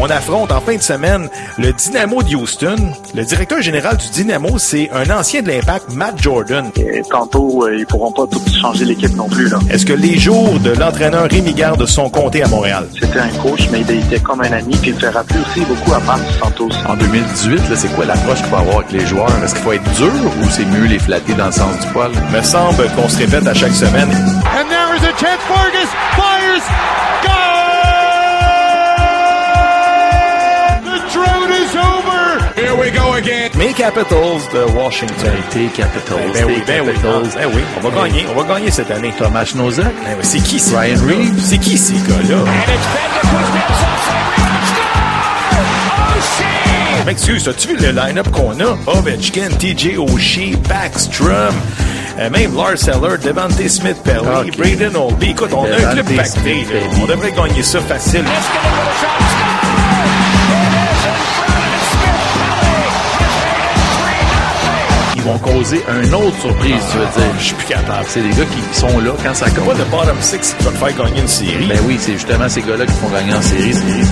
On affronte en fin de semaine le Dynamo de Houston. Le directeur général du Dynamo, c'est un ancien de l'Impact, Matt Jordan. Et tantôt, euh, ils pourront pas tout changer l'équipe non plus. là. Est-ce que les jours de l'entraîneur Rémi Garde sont comptés à Montréal? C'était un coach, mais il était comme un ami, puis il fait rappeler aussi beaucoup à Marc Santos. En 2018, là, c'est quoi l'approche qu'il faut avoir avec les joueurs? Est-ce qu'il faut être dur ou c'est mieux les flatter dans le sens du poil? Me semble qu'on se répète à chaque semaine. And there is a chance. Vargas fires. Goal! Again. Mes Capitals de Washington. Tes Capitals, Ben oui, ben oui, Capitals. ben oui, on va gagner, on va gagner cette année. Thomas Nozak, Ben oui, c'est qui ces Ryan? Reeves. C'est qui ces gars-là? Oh, M'excuse, as-tu vu le line-up qu'on a? Ovechkin, TJ Oshie, Backstrom, euh, même Lars Eller, Devante Smith-Pelly, Ok. Braden Olby. Écoute, on a un Devante club pacté. On devrait gagner ça facile. Vont causer un autre surprise, tu veux dire. Je suis plus capable. C'est des gars qui sont là quand ça C'est pas compte. le bottom six va te faire gagner une série. Ben oui, c'est justement ces gars-là qui font gagner en série, série.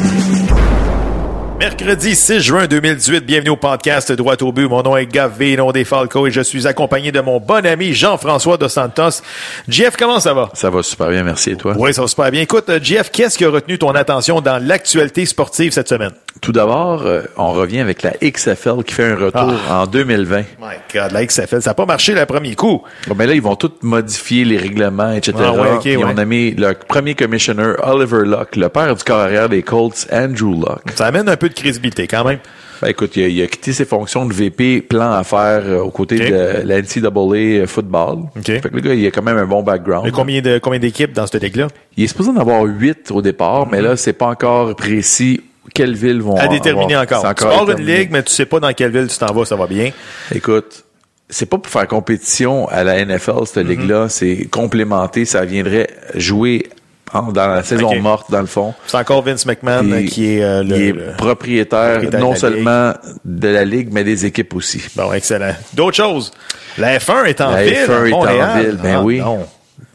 Mercredi 6 juin 2018, bienvenue au podcast Droit au but. Mon nom est Gavé, nom des Falco, et je suis accompagné de mon bon ami Jean-François Dos Santos. Jeff, comment ça va? Ça va super bien, merci. Et toi? Oui, ça va super bien. Écoute, euh, Jeff, qu'est-ce qui a retenu ton attention dans l'actualité sportive cette semaine? Tout d'abord, euh, on revient avec la XFL qui fait un retour en 2020. My God, la XFL, ça n'a pas marché le premier coup. Bon, ben là, ils vont tous modifier les règlements, etc. Ah ouais, ouais. ont nommé le premier commissioner Oliver Luck, le père du corps arrière des Colts, Andrew Luck. Ça amène un peu de crédibilité quand même. Ben, écoute, il a, il a quitté ses fonctions de VP plan à faire euh, aux côtés Ok. de la NCAA football. Ok. Fait que le gars, il a quand même un bon background. Mais combien de combien d'équipes dans cette ligue-là? Il est supposé en avoir huit au départ, mais là, c'est pas encore précis quelles villes vont À déterminer avoir- encore. c'est Tu pars une déterminé. ligue, mais tu sais pas dans quelle ville tu t'en vas, ça va bien. Écoute, c'est pas pour faire compétition à la NFL, cette Mhm. ligue-là. C'est complémenté. Ça viendrait jouer dans la saison morte, dans le fond. C'est encore Vince McMahon qui est euh, le, est le- propriétaire, propriétaire non de la seulement de la ligue, mais des équipes aussi. Bon, excellent. D'autres choses? La F1 est en La ville. F1 à est en ville, ben Ah, oui. non.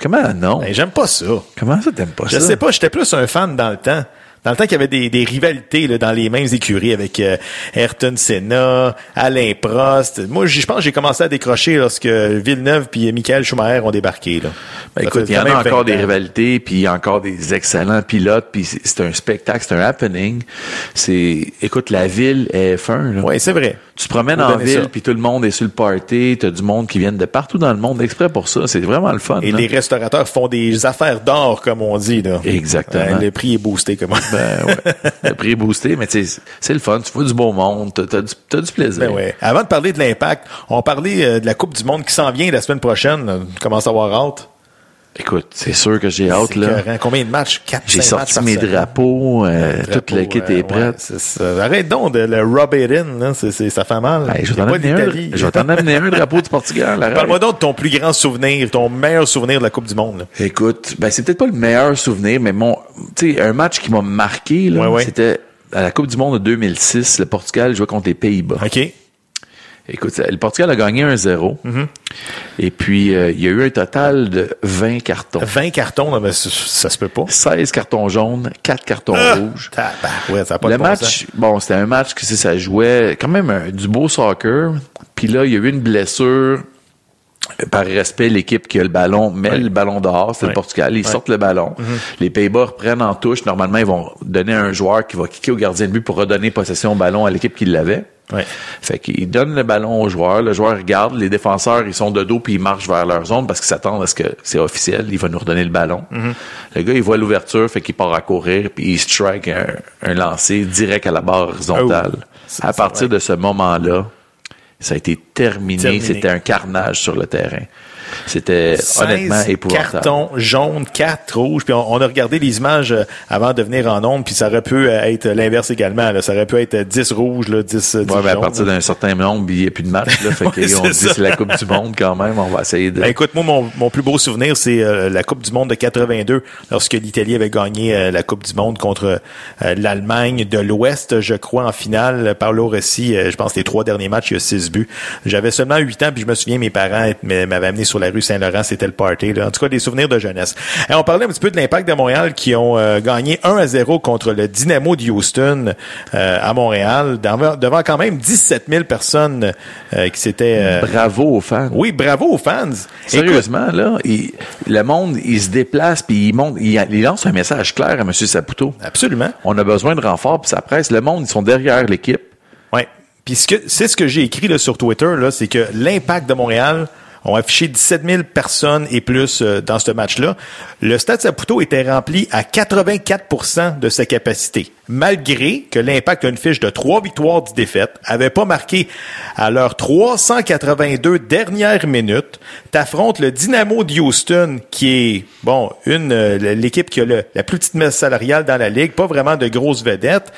Comment non? Ben, j'aime pas ça. Comment ça t'aimes pas Je ça? sais pas, j'étais plus un fan dans le temps. Dans le temps qu'il y avait des, des rivalités là, dans les mêmes écuries avec euh, Ayrton Senna, Alain Prost. Moi, je pense que j'ai commencé à décrocher lorsque Villeneuve puis Michael Schumacher ont débarqué. Là. Ben, écoute, il y en a encore 20 des rivalités, puis encore des excellents pilotes, puis c'est un spectacle, c'est un happening. C'est, écoute, la ville est F1, là. Oui, c'est vrai. Tu te promènes en ville, puis tout le monde est sur le party, t'as du monde qui viennent de partout dans le monde exprès pour ça. C'est vraiment le fun. Et là. les restaurateurs font des affaires d'or, comme on dit. Là. Exactement. Euh, le prix est boosté, comme on Ben ouais. le prix est boosté, mais c'est le fun. Tu vois du beau monde, t'as t'as du, du plaisir. Ben ouais. Avant de parler de l'impact, on parlait euh, de la Coupe du Monde qui s'en vient la semaine prochaine. Tu commences à avoir hâte. Écoute, c'est sûr que j'ai hâte, là. Combien de matchs? 4, J'ai sorti mes drapeaux, euh, toute l'équipe est prête. Arrête donc de le rub it in, là. C'est, c'est- ça fait mal. Hey, je vais t'en amener un, d'Italie. je vais t'en amener un drapeau du Portugal. Parle-moi donc de ton plus grand souvenir, ton meilleur souvenir de la Coupe du Monde. là. Écoute, ben c'est peut-être pas le meilleur souvenir, mais mon, tu sais, un match qui m'a marqué là, Ouais, ouais. c'était à la Coupe du Monde de 2006. Le Portugal jouait contre les Pays-Bas. OK? Écoute, le Portugal a gagné 1-0. Mm-hmm. Et puis euh, il y a eu un total de 20 cartons, 20 cartons, ça, ça se peut pas. 16 cartons jaunes, 4 cartons Ah! rouges. Tabarouette, ça a pas le de match, bon, c'était un match que ça jouait quand même un- du beau soccer. Puis là, il y a eu une blessure. Par respect, l'équipe qui a le ballon met le ballon dehors, c'est le Portugal, ils sortent le ballon. Les Pays-Bas reprennent en touche. Normalement, ils vont donner à un joueur qui va kicker au gardien de but pour redonner possession au ballon à l'équipe qui l'avait. Ouais. Fait qu'ils donnent le ballon au joueur, le joueur regarde, les défenseurs, ils sont de dos puis ils marchent vers leur zone parce qu'ils s'attendent à ce que c'est officiel, il va nous redonner le ballon. Le gars, il voit l'ouverture, fait qu'il part à courir puis il strike un, un lancer direct à la barre horizontale. Oh. Ça, à partir de ce moment-là, ça a été terminé, Terminé. c'était un carnage sur le terrain. C'était honnêtement 16 épouvantable. cartons jaunes, 4 rouges. Puis on, on a regardé les images euh, avant de venir en onde, puis ça aurait pu euh, être l'inverse également. Là. Ça aurait pu être 10 rouges, là, 10, 10 Ouais, mais à jaunes. partir d'un certain nombre, il n'y a plus de match. Là, fait Ouais, qu'on dit c'est la Coupe du Monde quand même. On va essayer de. Ben, écoute, moi, mon, mon plus beau souvenir, c'est euh, la Coupe du Monde de 82, lorsque l'Italie avait gagné euh, la Coupe du Monde contre euh, l'Allemagne de l'Ouest, je crois, en finale. Paolo Rossi, euh, je pense, les trois derniers matchs, il y a six buts. J'avais seulement huit ans, puis je me souviens, mes parents m'avaient amené sur la rue Saint-Laurent, c'était le party. Là. En tout cas, des souvenirs de jeunesse. Et on parlait un petit peu de l'impact de Montréal qui ont euh, gagné 1 à 0 contre le Dynamo de Houston euh, à Montréal, devant, devant quand même 17 000 personnes euh, qui s'étaient... euh, Bravo aux fans. oui, bravo aux fans. Écoute, Sérieusement, là, il- le monde, il se déplace puis il monte, il, il lance un message clair à M. Saputo. Absolument. On a besoin de renfort puis ça presse. Le monde, ils sont derrière l'équipe. Ouais. Puis ce que c'est ce que j'ai écrit là, sur Twitter là, c'est que l'impact de Montréal ont affiché 17 000 personnes et plus euh, dans ce match-là. Le Stade Saputo était rempli à 84% de sa capacité, malgré que l'impact a une fiche de 3 victoires, 10 défaites, avait pas marqué à leurs 382 dernières minutes. T'affrontes le Dynamo de Houston, qui est, bon, une euh, l'équipe qui a la plus petite masse salariale dans la ligue, pas vraiment de grosses vedettes.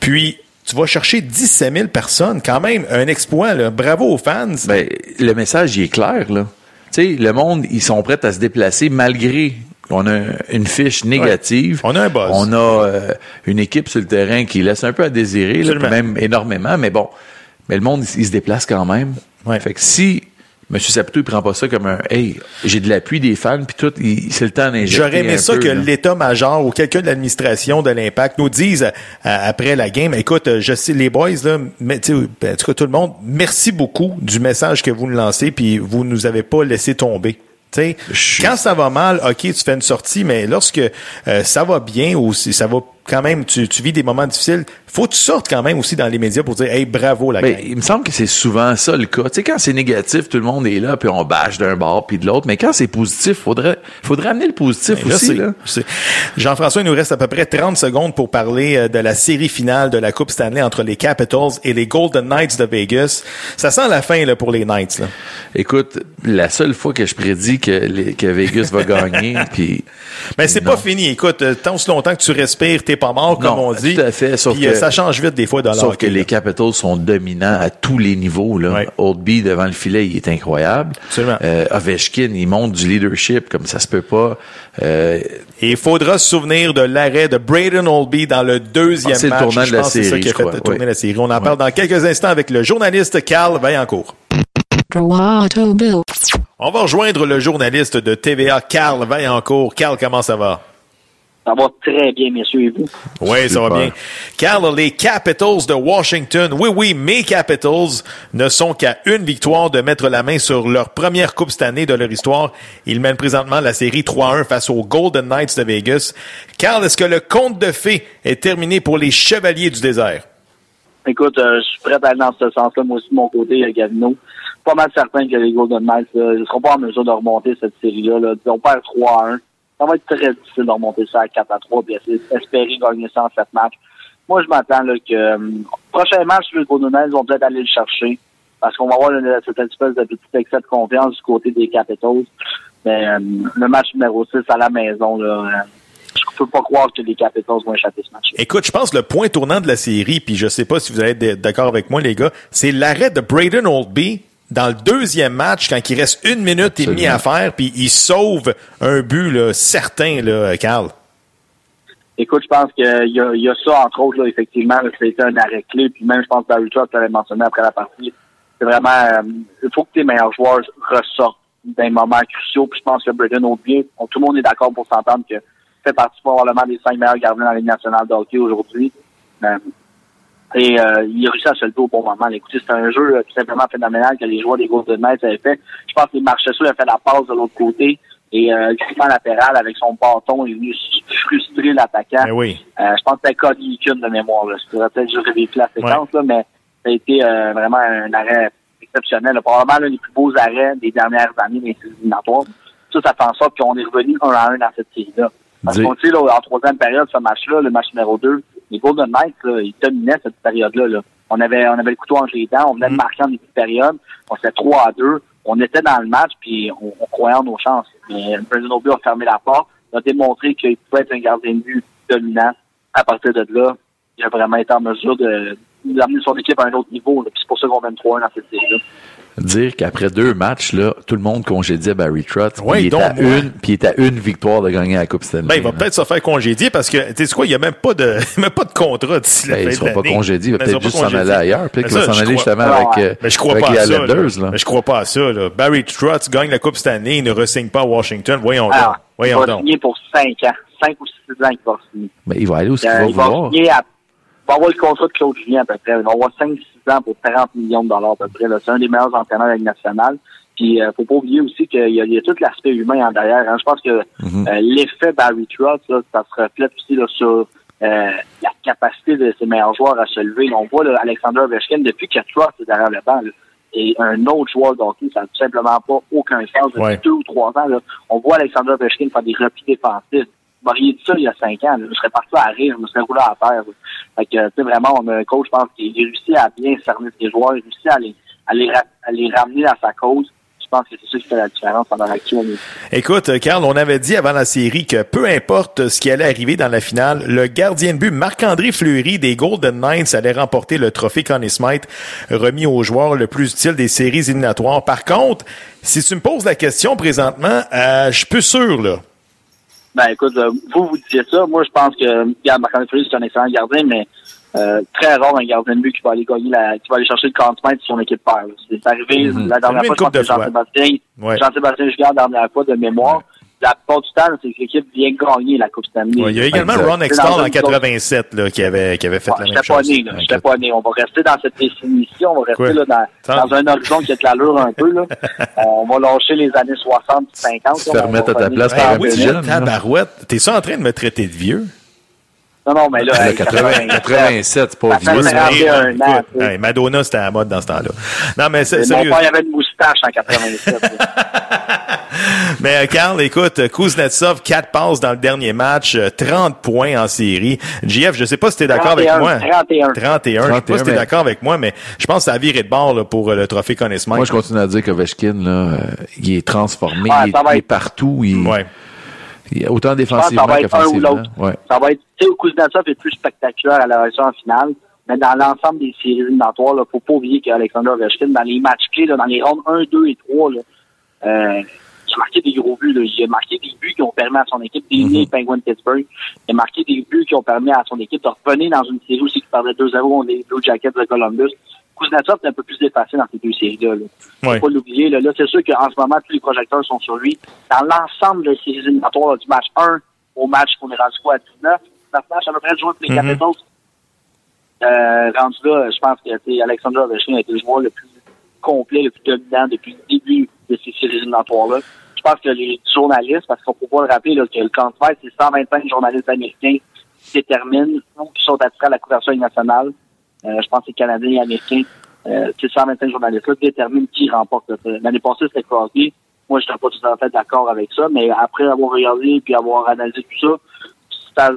Puis, tu vas chercher 17 000 personnes, quand même, un exploit, là. Bravo aux fans. Ben, le message, il est clair, là. Tu sais, le monde, ils sont prêts à se déplacer malgré qu'on a une fiche négative. On a un buzz. On a euh, une équipe sur le terrain qui laisse un peu à désirer, là, même énormément, mais bon. Mais le monde, il, il se déplace quand même. Ouais. Fait que si M. Saputo, il prend pas ça comme un « Hey, j'ai de l'appui des fans, puis tout, c'est le temps d'injecter J'aurais aimé un ça peu, que l'état-major ou quelqu'un de l'administration de l'Impact nous dise euh, après la game, écoute, euh, je sais les boys là, mais ben, en tout cas tout le monde, merci beaucoup du message que vous nous lancez puis vous nous avez pas laissé tomber. Tu sais, Je- quand ça va mal, ok, tu fais une sortie, mais lorsque euh, ça va bien ou si ça va quand même, tu, tu vis des moments difficiles, faut que tu sortes quand même aussi dans les médias pour dire, hey, bravo la Ben, il me semble que c'est souvent ça le cas. Tu sais, quand c'est négatif, tout le monde est là, puis on bâche d'un bord puis de l'autre. Mais quand c'est positif, faudrait, faudrait amener le positif Ben, Je aussi. Là. Jean-François, il nous reste à peu près 30 secondes pour parler euh, de la série finale de la Coupe Stanley entre les Capitals et les Golden Knights de Vegas. Ça sent la fin là, pour les Knights. Là. Écoute, la seule fois que je prédis que, les- que Vegas va gagner, puis Mais c'est Non. pas fini. Écoute, euh, tant aussi longtemps que tu respires, t'es pas mort, comme Non, on dit. tout à fait, sauf Puis, euh, que- ça change vite des fois dans sauf que les. Capitals sont dominants à tous les niveaux. Là. Oldby devant le filet, il est incroyable. Absolument. Euh, Ovechkin, il montre du leadership comme ça se peut pas. Euh, Et il faudra se souvenir de l'arrêt de Braden Oldby dans le deuxième Ah, c'est le match. tournant de la pense que c'est ça série, qui a je fait crois. tourner Oui. la série. On en parle dans quelques instants avec le journaliste Carl Vaillancourt. On va rejoindre le journaliste de TVA, Carl Vaillancourt. Carl, comment ça va? Ça va très bien, messieurs, et vous? Oui, ça va bien. Carl, les Capitals de Washington, oui, oui, mes Capitals ne sont qu'à une victoire de mettre la main sur leur première Coupe cette année de leur histoire. Ils mènent présentement la série 3-1 face aux Golden Knights de Vegas. Carl, est-ce que le conte de fées est terminé pour les Chevaliers du désert? Écoute, euh, je suis prêt à aller dans ce sens-là, moi aussi de mon côté, euh, Gavino. Pas mal certain que les Golden Knights ne seront pas en mesure de remonter cette série-là. Là. On perd 3 à 1. Ça va être très difficile de remonter ça à 4 à 3 puis espérer gagner ça en 7 matchs. Moi, je m'attends là, que euh, prochain match, les Knights vont peut-être aller le chercher parce qu'on va avoir une, cette espèce de petit excès de confiance du côté des Capitals. Mais euh, le match numéro 6 à la maison, là, euh, je peux pas croire que les Capitals vont échapper ce match. Écoute, je pense que le point tournant de la série, puis je sais pas si vous allez être d'accord avec moi, les gars, c'est l'arrêt de Braden Oldby dans le deuxième match quand il reste une minute et demie à faire, puis il sauve un but là, certain, là, Carl. Écoute, je pense qu'il y a, il y a ça, entre autres, là, effectivement, là, c'était un arrêt clé. Puis même, je pense que Barry Trotz l'avait mentionné après la partie. C'est vraiment, euh, il faut que tes meilleurs joueurs ressortent d'un moment cruciaux. Puis je pense que Braden Oldby, on- tout le monde est d'accord pour s'entendre que fait partie probablement des cinq meilleurs gardiens dans la Ligue nationale de hockey aujourd'hui. Euh, et euh, il a réussi à se lever au bon moment. Écoutez, c'est un jeu euh, tout simplement phénoménal que les joueurs des Golden Knights avaient fait. Je pense que Marchessault a fait la passe de l'autre côté. Et euh, glissement latéral avec son bâton, il est venu frustrer l'attaquant. Ben oui. Euh, je pense que c'était Cody de mémoire. Là. Je pourrais peut-être juste revérifier la séquence, là, mais ça a été euh, vraiment un arrêt exceptionnel. là. Probablement l'un des plus beaux arrêts des dernières années des éliminatoires. Ça, ça fait en sorte qu'on est revenu un à un dans cette série-là. Parce qu'on sait, là, en troisième période, ce match-là, le match numéro 2, les Golden Knights, là, ils dominaient cette période-là. là. On avait on avait le couteau entre les dents, on venait de marquer en début de période, on faisait 3 à 2, on était dans le match, puis on, on croyait en nos chances. Mais Brandon Obi a fermé la porte, a démontré qu'il pouvait être un gardien de but dominant. À partir de là, il a vraiment été en mesure de d'amener son équipe à un autre niveau. C'est pour ça qu'on mène 3-1 dans cette série-là. Dire qu'après deux matchs, là, tout le monde congédiait Barry Trotz. Il, est donc à une, puis il est à une victoire de gagner la Coupe Stanley. Ben, il va peut-être se faire congédier parce que, tu sais quoi, il n'y a même pas de, même pas de contrat d'ici la Ben, fin il de sera pas congédié, il va Ben, peut-être juste s'en aller ailleurs. Peut-être qu'il va s'en aller crois- justement Ah, avec, euh, Mais je crois avec pas les à ça. Islanders. là. Là. Mais je crois pas à ça. Là. Barry Trotz gagne la Coupe cette année, il ne re-signe pas à Washington. Voyons donc. il Voyons va donc. signer pour 5 ans. 5 ou 6 ans qu'il va signer. Mais il va aller où ce qu'il Euh, il va vouloir. Va avoir le contrat de Claude Julien à peu près. Il va avoir 5-6 ans pour 40 millions de dollars à peu près. C'est un des meilleurs entraîneurs de la Ligue nationale. Puis, euh, faut pas oublier aussi qu'il y, y a tout l'aspect humain en derrière. hein. Je pense que Mhm. euh, l'effet Barry Trotz, là, ça se reflète aussi là, sur euh, la capacité de ses meilleurs joueurs à se lever. On voit là, Alexander Ovechkin, depuis que Trotz est derrière le banc, là, et un autre joueur d'hockey, ça n'a tout simplement pas aucun sens. Depuis Ouais. deux ou trois ans, là, on voit Alexander Ovechkin faire des replis défensifs. Dit ça il y a cinq ans, je serais parti à rire, je me serais roulé à terre. Fait que, tu sais, vraiment, on a un coach, je pense, qui réussit à bien cerner ses joueurs, il réussit à les, à les, ramener à sa cause. Je pense que c'est ça qui fait la différence pendant l'actuelle. Écoute, euh, Carl, on avait dit avant la série que peu importe ce qui allait arriver dans la finale, le gardien de but Marc-André Fleury des Golden Knights allait remporter le trophée Conn Smythe remis au joueur le plus utile des séries éliminatoires. Par contre, si tu me poses la question présentement, euh, je suis plus sûr, là. Ben écoute, vous, vous disiez ça. Moi, je pense que regarde, Marc-André Fleury, c'est un excellent gardien, mais euh, très rare un gardien de but qui va aller gagner la, qui va aller chercher le compte de son équipe père. là. C'est arrivé Mhm. la dernière fois, je pense que. Jean-Sébastien, Ouais. Jean-Sébastien Jugard, la dernière fois de mémoire. La plupart du temps, c'est que l'équipe vient gagner la Coupe Stanley. Ouais, il y a également Exact. Ron Extall en une 87 là, qui avait, qui avait fait Ouais, la même pas chose. né, là. J'étais pas né. On va rester dans cette définition. On va rester là, dans, dans un horizon qui a de l'allure un peu, là. on va lâcher les années 60, 50. Se là. faire On mettre va à ta place par Ah oui, tabarouette. T'es ça en train de me traiter de vieux? Non, non, mais là, Le hey, 80 87, c'est pas vieux. fait Moi, c'est 41 vrai, ans, écoute, tu sais. hey, Madonna, c'était à la mode dans ce temps-là. Non, mais c'est Mon sérieux. père, il avait une moustache en 87. là. Mais euh, Carl, écoute, Kuznetsov, 4 passes dans le dernier match, euh, 30 points en série. JF, je sais pas si t'es d'accord avec 31, moi. 31. 31. Je sais pas si t'es d'accord avec moi, mais je pense que ça a viré de bord là, pour euh, le trophée Conn Smythe. Moi, je continue à dire qu'Ovechkin, là, euh, il est transformé, Ouais, il, est, partout, il, Ouais. Autant défensivement va être un ou qu'offensivement. l'autre. Ouais. Ça va être, tu sais, Kuznetsov est plus spectaculaire à la en finale, mais dans l'ensemble des séries éliminatoires, il faut pas oublier qu'Alexander Ovechkin, dans les matchs clés, là, dans les rounds 1, 2 et 3, là, euh, il a marqué des gros buts. Là. Il a marqué des buts qui ont permis à son équipe d'éliminer les Penguins de Pittsburgh. Il a marqué des buts qui ont permis à son équipe de revenir dans une série aussi qui perdait 2-0 contre les Blue Jackets de Columbus. Kuznetsov est un peu plus dépassé dans ces deux séries-là. Là. Faut pas l'oublier. Là, là c'est sûr qu'en ce moment, tous les projecteurs sont sur lui. Dans l'ensemble des séries éliminatoires du match 1 au match qu'on est rendu quoi à 19, 9 matchs à peu près jouer pour les Mhm. Capitals. Euh, rendu là, je pense que Alexander Ovechkin a été le joueur le plus complet, le plus dominant depuis le début de ces séries éliminatoires-là. Je pense que les journalistes, parce qu'on peut pas le rappeler là, que le camp de fête, c'est 125 journalistes américains qui déterminent ou qui sont attirés à la couverture nationale. Euh, je pense que c'est Canadiens et Américains. Euh, ces 125 journalistes-là déterminent qui remporte. L'année passée, c'était Crosby. Moi, je n'étais pas tout à fait d'accord avec ça, mais après avoir regardé et avoir analysé tout ça,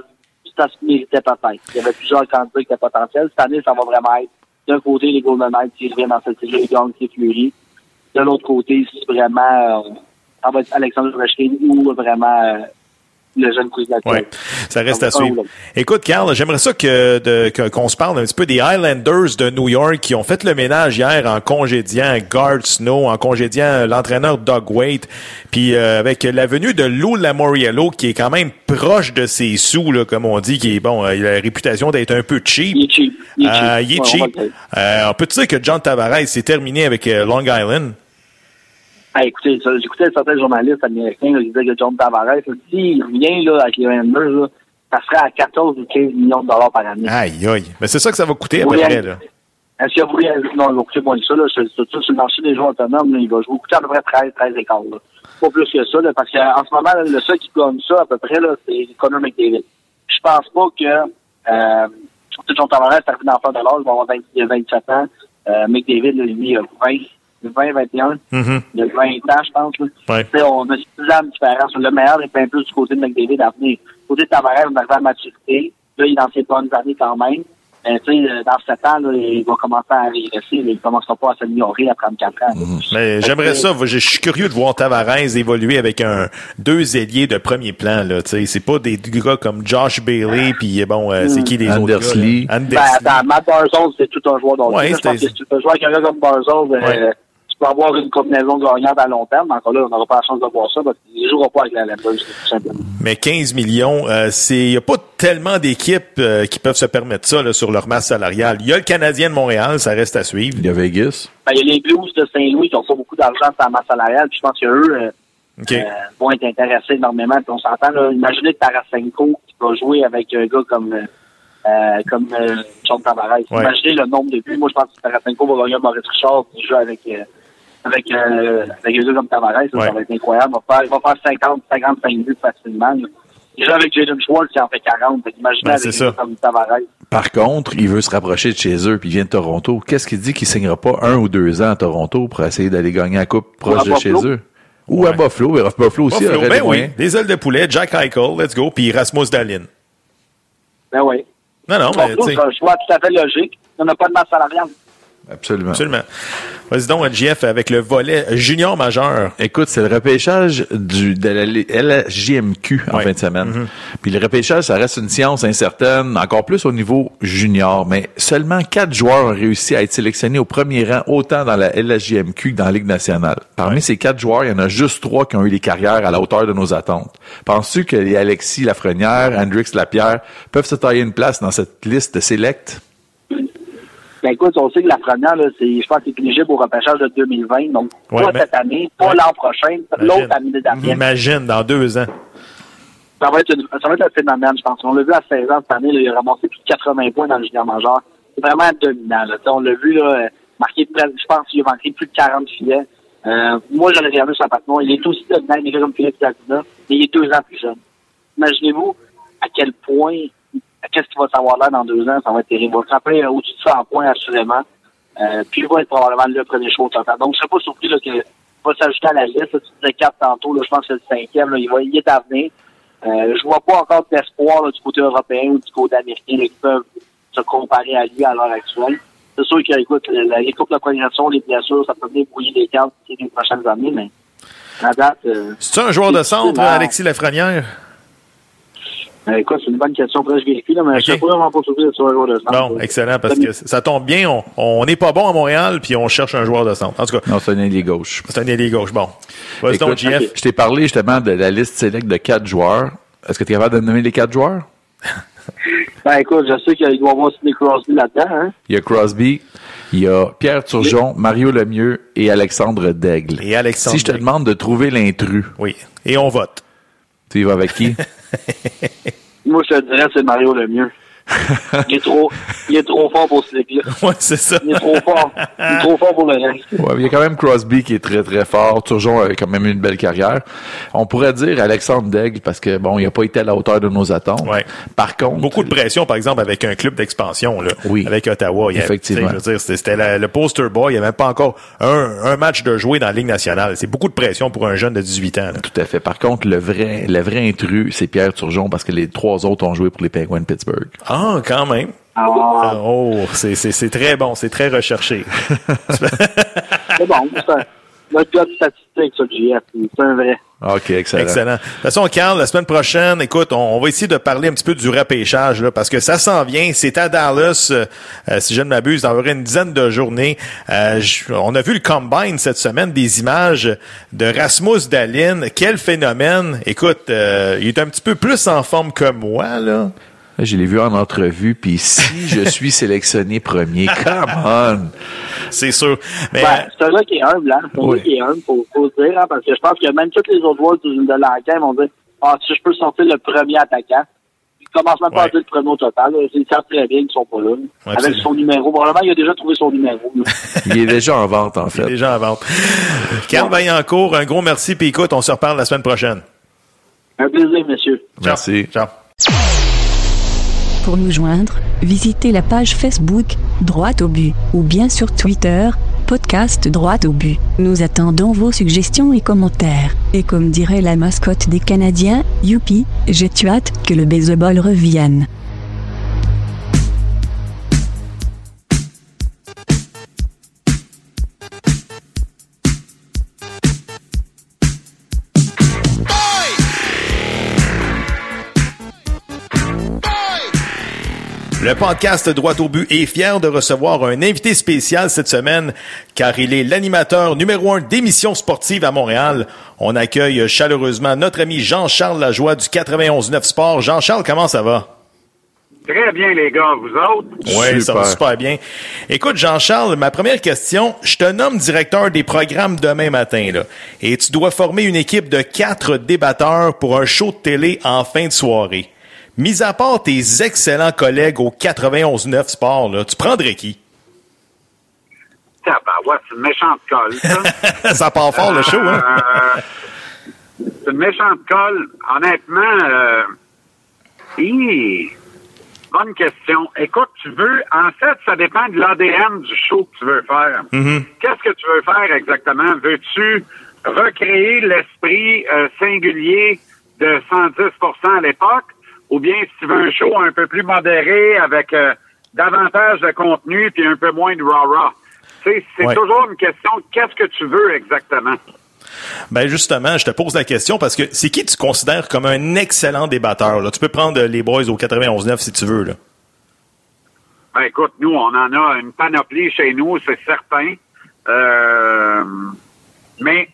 ça, se méritait peut-être. Il y avait plusieurs candidats qui étaient potentiels. Cette année, ça va vraiment être d'un côté les Golden Knights qui reviennent dans cette série, gagnent, c'est Fleury. De l'autre côté, c'est vraiment euh, ça va être Alexandre Ovechkin ou vraiment le jeune Kuznetsov. Ouais, ça reste à suivre. Écoute, Carl, j'aimerais ça que qu'on se parle un petit peu des Highlanders de New York qui ont fait le ménage hier en congédiant Garth Snow, en congédiant l'entraîneur Doug Waite, puis euh, avec la venue de Lou Lamoriello qui est quand même proche de ses sous, là, comme on dit, qui est bon, euh, il a la réputation d'être un peu cheap. Il est cheap. Il est cheap. Euh, il est Ouais, cheap. Euh, on peut dire que John Tavares s'est terminé avec euh, Long Island. Ah, écoutez, j'écoutais certains journalistes américains là, qui disaient que John Tavares, s'il revient là, avec les Rangers, là, ça serait à 14 ou 15 millions de dollars par année. Aïe, aïe. Mais c'est ça que ça va coûter à peu près, là. Est-ce qu'il a voulu, non, il va coûter moins que ça, là, c'est c'est tout sur le marché des joueurs autonomes, là, il va jouer coûter à peu près 13, 13 écarts, là. Pas plus que ça, là, parce qu'en ce moment, là, le seul qui gagne ça, à peu près, là, c'est Connor McDavid. Je pense pas que, euh, John Tavares est arrivé dans le de l'âge, il va avoir 20, il a 27 ans, euh, McDavid, là, lui, il a 20, 20, 21, Mhm. il a 20 ans, je pense, là. Ouais. Tu sais, on a 6 ans de différence. Le meilleur est bien plus du côté de McDavid à venir. Du côté de Tavares, on arrive à la maturité. Là, il est dans ses bonnes années quand même. Mais tu sais, euh, dans 7 ans, là, il va commencer à régresser. Il ne commencera pas à s'améliorer à 34 ans. Mais j'aimerais ça. Je suis curieux de voir Tavares évoluer avec un deux ailiers de premier plan. Là, tu sais, c'est pas des gars comme Josh Bailey puis bon, euh, c'est qui les Anders autres gars, Lee. là? Ben, Anders Lee. attends, Matt Barzell, c'est tout un joueur d'hockey. Ouais, je pense c'était- que si tu peux jouer avec un gars comme Barzell, euh, Ouais. tu peux avoir une combinaison gagnante à long terme. Encore là, on n'aura pas la chance de voir ça parce qu'il ne jouera pas avec la Lambert, tout simplement. Mais 15 millions, euh, c'est il y a pas tellement d'équipes euh, qui peuvent se permettre ça là, sur leur masse salariale. Il y a le Canadien de Montréal, ça reste à suivre. Il y a Vegas. Ben, il y a les Blues de Saint-Louis qui ont pas beaucoup d'argent sur la masse salariale. Puis je pense qu'eux euh, euh, vont être intéressés énormément. Puis on s'entend, là, imaginez Tarasenko qui va jouer avec un gars comme euh, euh, comme euh, John Tavares. Ouais. Imaginez le nombre de buts. Moi, je pense que Tarasenko va gagner Maurice Richard qui joue avec euh, avec, euh, avec gars comme Tavares. Ça, Ouais. ça va être incroyable. Il va faire, il va faire 50, 55 buts facilement. là. Il joue avec Jaden Schwartz qui en fait 40. Fait qu'imaginez Ben, avec ça. comme Tavares. Par contre, il veut se rapprocher de chez eux, puis il vient de Toronto. Qu'est-ce qu'il dit qu'il signera pas un ou deux ans à Toronto pour essayer d'aller gagner la coupe proche de chez eux? Ou à. Buffalo. Et Buffalo aussi Buffalo, aurait ben les oui, moyens. des ailes de poulet, Jack Eichel, let's go, puis Rasmus Dalin. Ben oui. Non, non, mais Bon, tu sais, c'est un choix tout à fait logique. On n'a pas de masse salariale. Absolument. absolument. Vas-y donc, JF, avec le volet junior majeur. Écoute, c'est le repêchage du, de la LJMQ en fin de semaine. Mhm. Puis le repêchage, ça reste une science incertaine, encore plus au niveau junior. Mais seulement quatre joueurs ont réussi à être sélectionnés au premier rang, autant dans la LJMQ que dans la Ligue nationale. Parmi ces quatre joueurs, il y en a juste trois qui ont eu des carrières à la hauteur de nos attentes. Penses-tu que les Alexis Lafrenière, Hendrix Lapierre peuvent se tailler une place dans cette liste de? Ben écoute, on sait que la première, là, c'est, je pense, c'est éligible au repêchage de 2020. Donc, Ouais, pas mais- cette année, pas Ouais. l'an prochain, l'autre année d'après. Imagine, dans deux ans. Ça va, être une- ça va être un phénomène, je pense. On l'a vu à 16 ans cette année, là, il a ramassé plus de 80 points dans le junior majeur. C'est vraiment dominant. Là. On l'a vu, là, euh, marqué près, je pense qu'il a marqué plus de 40 filets. Euh, moi, j'en ai regardé sur patinoire. Il est aussi dominant, il est comme Philippe Cardina, mais il est deux ans plus jeune. Imaginez-vous à quel point, qu'est-ce qu'il va savoir là dans deux ans, ça va être terrible. Il va frapper euh, au-dessus de 100 points, assurément. Euh, puis il va être probablement le premier choix au total. Donc, je serais pas surpris là, qu'il va s'ajouter à la liste. là. Tu disais quatre tantôt, là, je pense que c'est le cinquième. Là, il, va, il est à venir. Euh, je vois pas encore d'espoir là, du côté européen ou du côté américain là, qui peuvent se comparer à lui à l'heure actuelle. C'est sûr que, écoute, la- les coupes de progression, les blessures, ça peut venir brouiller les cartes les prochaines années, mais à date, euh, C'est un joueur de centre. Alexis Lafrenière? Euh, écoute, c'est une bonne question. Après, je vérifie, là, mais je Ok. sais pas vraiment pas surpris de sur un joueur de centre. Bon, excellent, parce que ça tombe bien. On- On n'est pas bon à Montréal, puis on cherche un joueur de centre. En tout cas, Non, c'est un ailier gauche. c'est un ailier gauche. Bon. Vas-y donc, Écoute, JF. Je t'ai parlé justement de la liste select de quatre joueurs. Est-ce que tu es capable de me nommer les quatre joueurs? Ben, écoute, je sais qu'il doit y avoir Sidney Crosby là-dedans, hein. Il y a Crosby, il y a Pierre Turgeon, Mario Lemieux et Alexandre Daigle. Et Alexandre Si je te demande de trouver l'intrus, Oui. Et on vote. tu y vas avec qui? Moi, je te dirais, c'est Mario le mieux. Il est trop, il est trop fort pour ce là Ouais, c'est ça. Il est trop fort. Il est trop fort pour le reste. Ouais, il y a quand même Crosby qui est très très fort. Turgeon a quand même eu une belle carrière. On pourrait dire Alexandre Daigle parce que bon, il n'a pas été à la hauteur de nos attentes. Ouais. Par contre, Beaucoup de pression, par exemple, avec un club d'expansion, là. Oui. Avec Ottawa. Il y avait- Effectivement. Je veux dire, c'était c'était la- le poster boy. Il n'y avait pas encore un, un match de jouer dans la Ligue nationale. C'est beaucoup de pression pour un jeune de 18 ans. là. Tout à fait. Par contre, le vrai, le vrai intrus, c'est Pierre Turgeon parce que les trois autres ont joué pour les Penguins de Pittsburgh. Ah, quand même. Ah, Oh, c'est c'est- c'est très bon. C'est très recherché. c'est bon. C'est un, notre de statistique, ça, JF. C'est un vrai. OK, excellent. Excellent. De toute façon, Carl, la semaine prochaine, écoute, on, on va essayer de parler un petit peu du repêchage, là, parce que ça s'en vient. C'est à Dallas, euh, euh, si je ne m'abuse, dans environ une dizaine de journées. Euh, je- on a vu le combine cette semaine, des images de Rasmus Dalin. Quel phénomène. Écoute, euh, il est un petit peu plus en forme que moi, là. Là, Je l'ai vu en entrevue, puis si je suis sélectionné premier, come on! C'est sûr. Mais Ben, c'est un gars qui est humble, hein. C'est un Oui. gars qui est humble, faut, faut dire, hein, parce que je pense que même tous les autres joueurs de l'enquête vont dire, ah, si je peux sortir le premier attaquant. Ils commencent même pas Ouais. à dire le premier au total. Ils savent très bien qu'ils sont pas là. Avec son numéro. Probablement, il a déjà trouvé son numéro. Il est déjà en vente, en il est fait. déjà en vente. Carl Vaillancourt, un gros merci. Puis écoute, on se reparle la semaine prochaine. Un plaisir, monsieur. Ciao. Merci. Ciao. Pour nous joindre, visitez la page Facebook Droite au but ou bien sur Twitter podcast Droite au but. Nous attendons vos suggestions et commentaires. Et comme dirait la mascotte des Canadiens, youpi, j'ai hâte que le baseball revienne. Le podcast Droit au but est fier de recevoir un invité spécial cette semaine car il est l'animateur numéro un d'émissions sportives à Montréal. On accueille chaleureusement notre ami Jean-Charles Lajoie du 91.9 Sport. Jean-Charles, comment ça va? Très bien, les gars. Vous autres? Oui, ça va super bien. Écoute, Jean-Charles, ma première question, je te nomme directeur des programmes demain matin, là, et tu dois former une équipe de quatre débatteurs pour un show de télé en fin de soirée. Mis à part tes excellents collègues au 91.9 Sport, là, tu prendrais qui? ouais, c'est une méchante colle, ça. ça part fort, le show, hein? Euh, c'est une méchante colle. Honnêtement, euh, hi, bonne question. Écoute, tu veux, en fait, ça dépend de l'ADN du show que tu veux faire. Mm-hmm. Qu'est-ce que tu veux faire exactement? Veux-tu recréer l'esprit euh, singulier de 110% à l'époque? Ou bien si tu veux un show un peu plus modéré avec euh, davantage de contenu puis un peu moins de rah-rah? C'est Ouais. toujours une question, qu'est-ce que tu veux exactement? Ben justement, je te pose la question parce que c'est qui tu considères comme un excellent débatteur? Là? Tu peux prendre les boys au 91.9 si tu veux. Là. Ben, écoute, nous, on en a une panoplie chez nous, c'est certain. Euh, mais,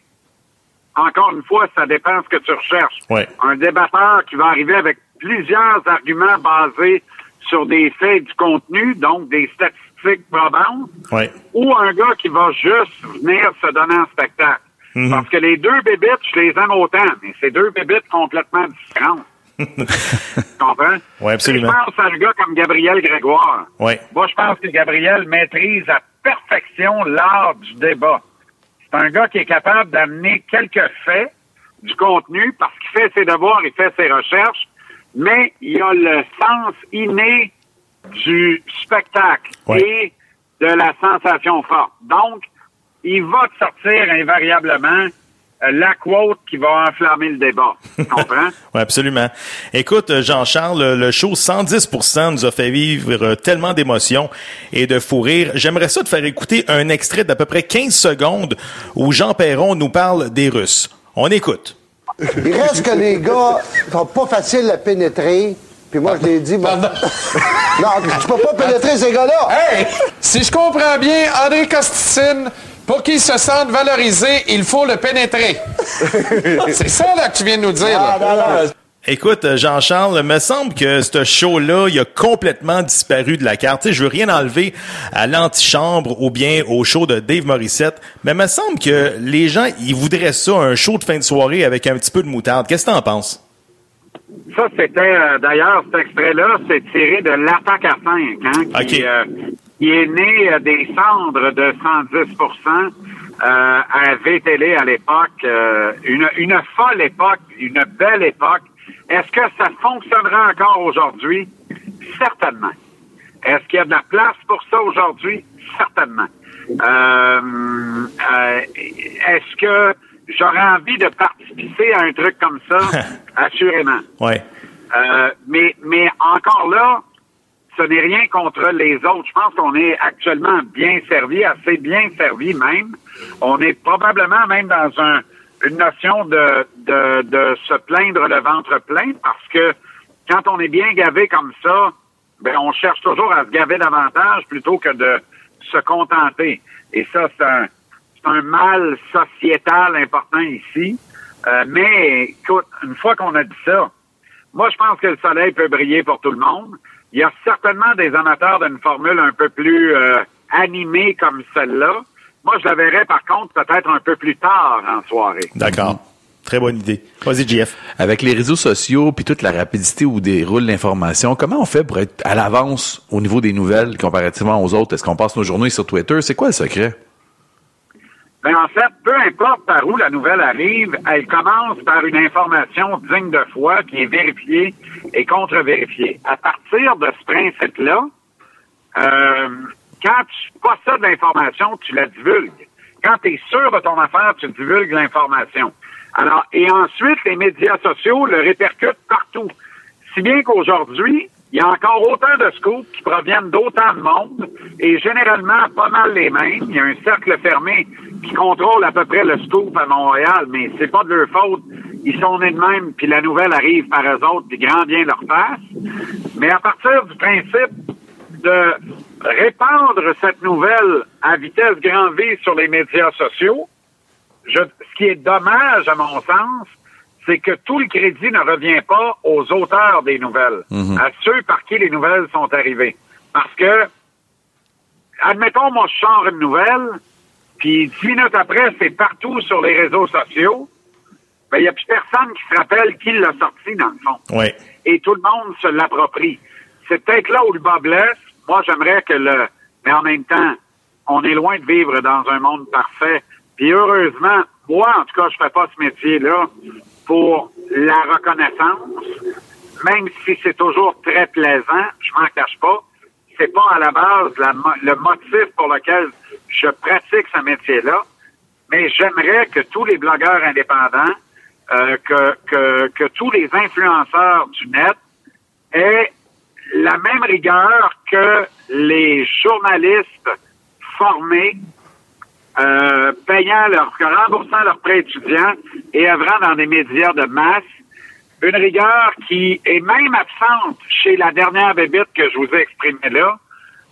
encore une fois, ça dépend ce que tu recherches. Ouais. Un débatteur qui va arriver avec plusieurs arguments basés sur des faits du contenu, donc des statistiques probantes, Ouais. ou un gars qui va juste venir se donner un spectacle. Mhm. Parce que les deux bébites, je les aime autant, mais c'est deux bébites complètement différentes. tu comprends? Ouais, absolument. Je pense à un gars comme Gabriel Grégoire. Ouais. Moi, je pense que Gabriel maîtrise à perfection l'art du débat. C'est un gars qui est capable d'amener quelques faits du contenu parce qu'il fait ses devoirs, il fait ses recherches, mais il a le sens inné du spectacle Ouais. et de la sensation forte. Donc, il va te sortir invariablement euh, la quote qui va enflammer le débat. Tu comprends? Oui, absolument. Écoute, euh, Jean-Charles, le- le show 110 nous a fait vivre euh, tellement d'émotions et de fou rire. J'aimerais ça te faire écouter un extrait d'à peu près 15 secondes où Jean Perron nous parle des Russes. On écoute. Il reste que les gars sont pas faciles à pénétrer. Puis moi, je l'ai dit, bon... non, tu peux pas pénétrer ces gars-là. Hey! Si je comprends bien, André Costicine, pour qu'il se sente valorisé, il faut le pénétrer. C'est ça là que tu viens de nous dire. Ah, non, non. Écoute, euh, Jean-Charles, me semble que ce show-là, il a complètement disparu de la carte. Tu sais, je veux rien enlever à l'antichambre ou bien au show de Dave Morissette, mais me semble que les gens, ils voudraient ça, un show de fin de soirée avec un petit peu de moutarde. Qu'est-ce que t'en penses? Ça, c'était euh, d'ailleurs cet extrait-là, c'est tiré de l'attaque à 5, hein, qui, euh, qui est né euh, des cendres de 110% euh, à VTL à l'époque, une, une folle époque, une belle époque. Est-ce que ça fonctionnera encore aujourd'hui? Certainement. Est-ce qu'il y a de la place pour ça aujourd'hui? Certainement. Euh, euh, Est-ce que j'aurais envie de participer à un truc comme ça? Assurément. Ouais. Euh, mais, mais encore là, ce n'est rien contre les autres. Je pense qu'on est actuellement bien servi, assez bien servi même. On est probablement même dans un, une notion de, de, de se plaindre le ventre plein parce que quand on est bien gavé comme ça, ben on cherche toujours à se gaver davantage plutôt que de se contenter. Et ça, c'est un, un mal sociétal important ici. Euh, mais écoute, une fois qu'on a dit ça, moi, je pense que le soleil peut briller pour tout le monde. Il y a certainement des amateurs d'une formule un peu plus euh, animée comme celle-là. Moi, je la verrais, par contre, peut-être un peu plus tard en soirée. D'accord. Très bonne idée. Vas-y, JF. Avec les réseaux sociaux puis toute la rapidité où déroule l'information, comment on fait pour être à l'avance au niveau des nouvelles comparativement aux autres? Est-ce qu'on passe nos journées sur Twitter? C'est quoi le secret? Ben, en fait, peu importe par où la nouvelle arrive, elle commence par une information digne de foi qui est vérifiée et contre-vérifiée. À partir de ce principe-là, euh, quand tu possèdes l'information, tu la divulgues. Quand tu es sûr de ton affaire, tu divulgues l'information. Alors, et ensuite, les médias sociaux le répercutent partout. Si bien qu'aujourd'hui, il y a encore autant de scoops qui proviennent d'autant de monde et généralement pas mal les mêmes. Il y a un cercle fermé qui contrôle à peu près le scoop à Montréal, mais c'est pas de leur faute. Ils sont nés de même, puis la nouvelle arrive par eux autres, puis grand bien leur face. Mais à partir du principe de répandre cette nouvelle à vitesse grand V sur les médias sociaux. Je, ce qui est dommage, à mon sens, c'est que tout le crédit ne revient pas aux auteurs des nouvelles, à ceux par qui les nouvelles sont arrivées. Parce que, admettons, moi, je sors une nouvelle, puis dix minutes après, c'est partout sur les réseaux sociaux. Ben, il n'y a plus personne qui se rappelle qui l'a sorti, dans le fond. Ouais. Et tout le monde se l'approprie. C'est peut-être là où le bas blesse. Moi, j'aimerais que le... Mais en même temps, on est loin de vivre dans un monde parfait. Puis heureusement, moi, en tout cas, je fais pas ce métier-là pour la reconnaissance, même si c'est toujours très plaisant, je m'en cache pas. C'est pas à la base la le motif pour lequel je pratique ce métier-là. Mais j'aimerais que tous les blogueurs indépendants, euh, que, que, que tous les influenceurs du net aient la même rigueur que les journalistes formés, euh, payant leur, remboursant leurs prêts étudiants et œuvrant dans des médias de masse. Une rigueur qui est même absente chez la dernière bébite que je vous ai exprimée là,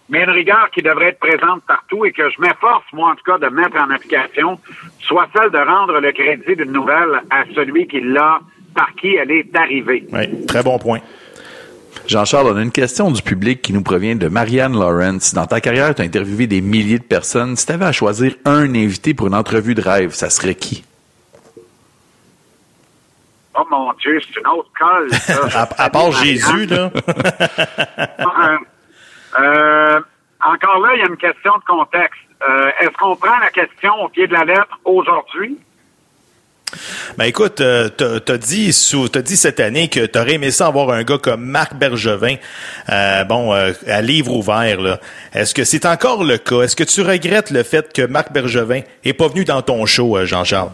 mais une rigueur qui devrait être présente partout et que je m'efforce, moi en tout cas, de mettre en application, soit celle de rendre le crédit d'une nouvelle à celui qui l'a, par qui elle est arrivée. Oui, très bon point. Jean-Charles, on a une question du public qui nous provient de Marianne Lawrence. Dans ta carrière, tu as interviewé des milliers de personnes. Si tu avais à choisir un invité pour une entrevue de rêve, ça serait qui? Oh mon Dieu, c'est une autre colle. À, à part Jésus, là. Euh, euh, encore là, il y a une question de contexte. Euh, Est-ce qu'on prend la question au pied de la lettre aujourd'hui? Ben écoute, euh, t'as dit t'as dit cette année que t'aurais aimé ça avoir un gars comme Marc Bergevin, euh, bon, euh, à livre ouvert. là. Est-ce que c'est encore le cas? Est-ce que tu regrettes le fait que Marc Bergevin est pas venu dans ton show, Jean-Charles?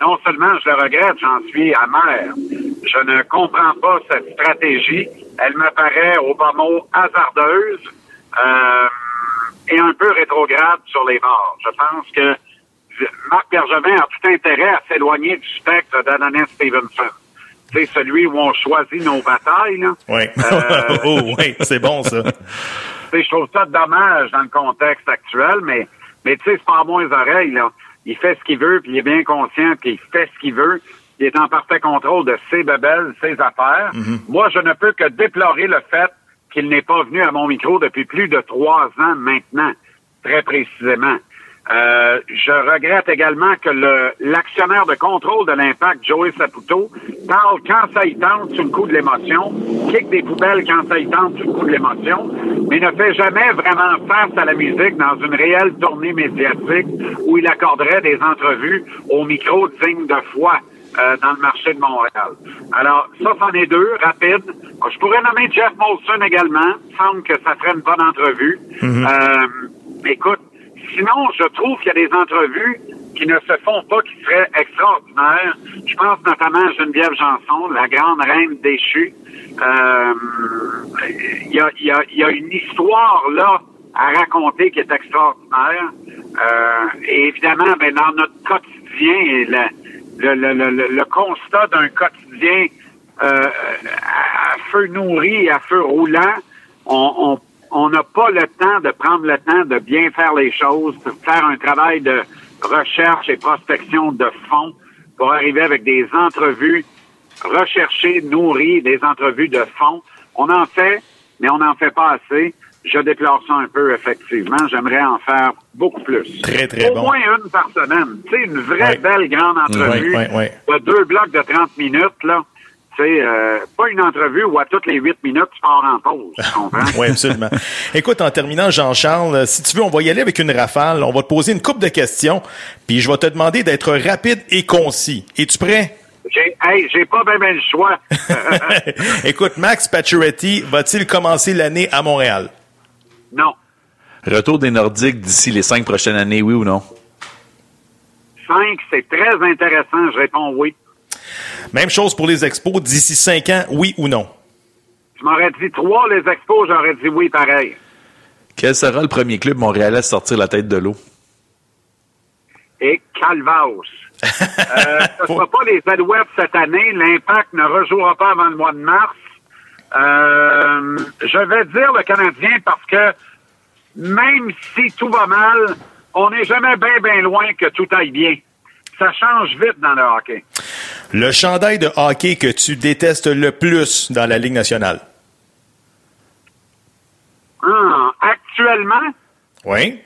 Non seulement je le regrette, j'en suis amer. Je ne comprends pas cette stratégie. Elle me paraît au bas mot hasardeuse et un peu rétrograde sur les bords. Je pense que Marc Bergevin a tout intérêt à s'éloigner du spectre d'Adanis Stevenson. C'est celui où on choisit nos batailles. Là. Oui. Euh, oh, oui, c'est bon ça. Je trouve ça dommage dans le contexte actuel, mais, mais tu sais, c'est pas à moins les oreilles, là. Il fait ce qu'il veut, puis il est bien conscient qu'il fait ce qu'il veut. Il est en parfait contrôle de ses bebelles, ses affaires. Moi, je ne peux que déplorer le fait qu'il n'est pas venu à mon micro depuis plus de trois ans maintenant, très précisément. Euh, je regrette également que le- l'actionnaire de contrôle de l'impact, Joey Saputo, parle quand ça y tente sous le coup de l'émotion, kick des poubelles quand ça y tente sous le coup de l'émotion, mais ne fait jamais vraiment face à la musique dans une réelle tournée médiatique où il accorderait des entrevues au micro digne de foi. euh, dans le marché de Montréal. Alors, ça, c'en est deux, rapides. Je pourrais nommer Jeff Molson également. Il semble que ça ferait une bonne entrevue. Euh, écoute, Sinon, je trouve qu'il y a des entrevues qui ne se font pas, qui seraient extraordinaires. Je pense notamment à Geneviève Janson, la grande reine déchue. Euh, Il y, a, y, a, y a une histoire là à raconter qui est extraordinaire. Euh, et évidemment, ben, dans notre quotidien, le, le, le, le, constat d'un quotidien euh, à feu nourri à feu roulant, on, on on n'a pas le temps de prendre le temps de bien faire les choses, de faire un travail de recherche et prospection de fond pour arriver avec des entrevues recherchées, nourries, des entrevues de fond. On en fait, mais on n'en fait pas assez. Je déplore ça un peu, effectivement. J'aimerais en faire beaucoup plus. Très, très Au bon. moins une par semaine. Tu sais, une vraie belle grande entrevue Ouais, ouais, ouais. de deux blocs de 30 minutes, là. Euh, pas une entrevue où à toutes les 8 minutes, tu pars en pause. Tu comprends? Oui, absolument. Écoute, en terminant, Jean-Charles, euh, si tu veux, on va y aller avec une rafale. On va te poser une coupe de questions, puis je vais te demander d'être rapide et concis. Es-tu prêt? J'ai, hey, pas bien ben le choix. Écoute, Max Pacioretty va-t-il commencer l'année à Montréal? non. Retour des Nordiques d'ici les cinq prochaines années, oui ou non? 5, c'est très intéressant. Je réponds oui. Même chose pour les expos d'ici cinq ans, oui ou non? Tu m'aurais dit 3, les expos, j'aurais dit oui pareil. Quel sera le premier club montréalais à sortir la tête de l'eau? Et Calvaos. euh, ce ne sera pas les Alouettes cette année. L'Impact ne rejouera pas avant le mois de mars. Euh, je vais dire le Canadien parce que même si tout va mal, on n'est jamais bien, bien loin que tout aille bien. Ça change vite dans le hockey. Le chandail de hockey que tu détestes le plus dans la Ligue nationale? Ah, actuellement? Oui.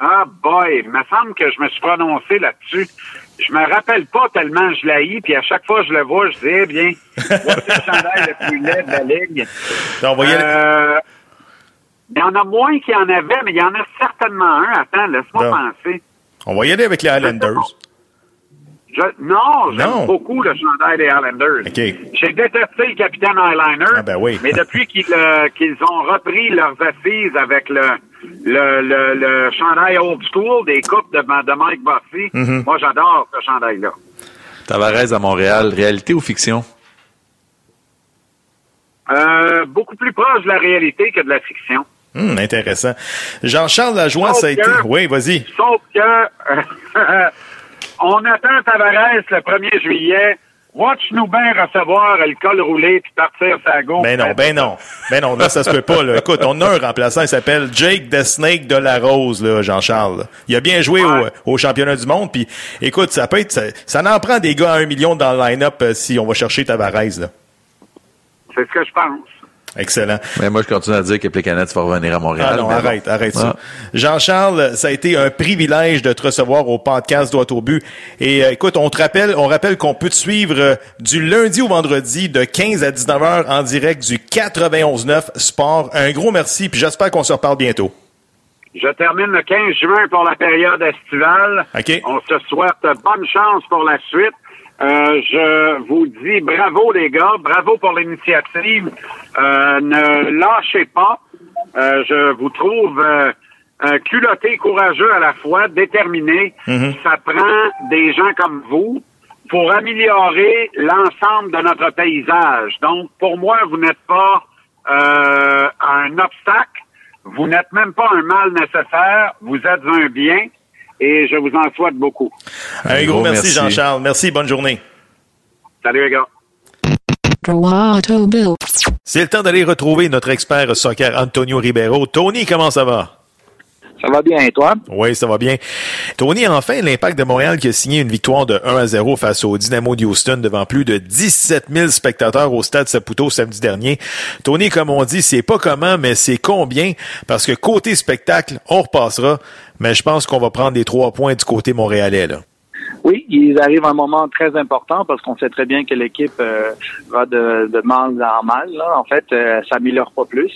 Ah boy, il me semble que je me suis prononcé là-dessus. Je me rappelle pas tellement je l'ai puis à chaque fois que je le vois, je dis, eh bien, voici le chandail le plus laid de la Ligue. Euh, il y en a moins qu'il y en avait, mais il y en a certainement un. Attends, laisse-moi penser. On va y aller avec les Highlanders. Je, non, j'aime beaucoup le chandail des Highlanders. J'ai détesté le capitaine Highliner. Ah, ben oui. Mais depuis qu'ils euh, qu'ils ont repris leurs assises avec le, le, le, le chandail old school des coupes de, de Mike Bossy, Mhm. moi j'adore ce chandail-là. Tavares à Montréal, réalité ou fiction? Euh, beaucoup plus proche de la réalité que de la fiction. Hum, intéressant. Jean-Charles Lajoie, Sauf ça a été. Oui, vas-y. Sauf que on attend Tavares le 1er juillet. Watch-nous bien recevoir le col roulé puis partir sa gauche. Ben non, ben non. Ben non, là, ça se peut pas. Là. Écoute, on a un remplaçant, il s'appelle Jake the Snake de la Rose, là, Jean-Charles. Il a bien joué Ouais. au, au championnat du monde, puis écoute, ça peut être. Ça, ça en prend des gars à un million dans le line-up euh, si on va chercher Tavares. Là. C'est ce que je pense. Excellent. Mais moi, je continue à dire que Plecanet va revenir à Montréal. Ah non, bon. arrête, arrête ça. Ah. Jean-Charles, ça a été un privilège de te recevoir au podcast Droit au but. Et euh, écoute, on te rappelle, on rappelle qu'on peut te suivre euh, du lundi au vendredi de 15 à 19 heures en direct du 91.9 Sport. Un gros merci, puis j'espère qu'on se reparle bientôt. Je termine le 15 juin pour la période estivale. OK. On se souhaite bonne chance pour la suite. Euh, je vous dis bravo les gars, bravo pour l'initiative. Euh, ne lâchez pas. Euh, je vous trouve euh, culotté, courageux à la fois, déterminé. Ça prend des gens comme vous pour améliorer l'ensemble de notre paysage. Donc, pour moi, vous n'êtes pas euh, un obstacle. Vous n'êtes même pas un mal nécessaire. Vous êtes un bien. Et je vous en souhaite beaucoup. Un, gros, gros merci, merci. Jean-Charles. Merci, bonne journée. Salut les gars. C'est le temps d'aller retrouver notre expert soccer Antonio Ribeiro. Tony, comment ça va? Ça va bien, toi? Oui, ça va bien. Tony, enfin, l'Impact de Montréal qui a signé une victoire de 1 à 0 face au Dynamo de Houston devant plus de 17 000 spectateurs au stade Saputo samedi dernier. Tony, comme on dit, c'est pas comment, mais c'est combien, parce que côté spectacle, on repassera, mais je pense qu'on va prendre des trois points du côté montréalais, là. Oui, ils arrivent à un moment très important parce qu'on sait très bien que l'équipe euh, va de, de mal en mal. Là. En fait, euh, s'améliore pas plus.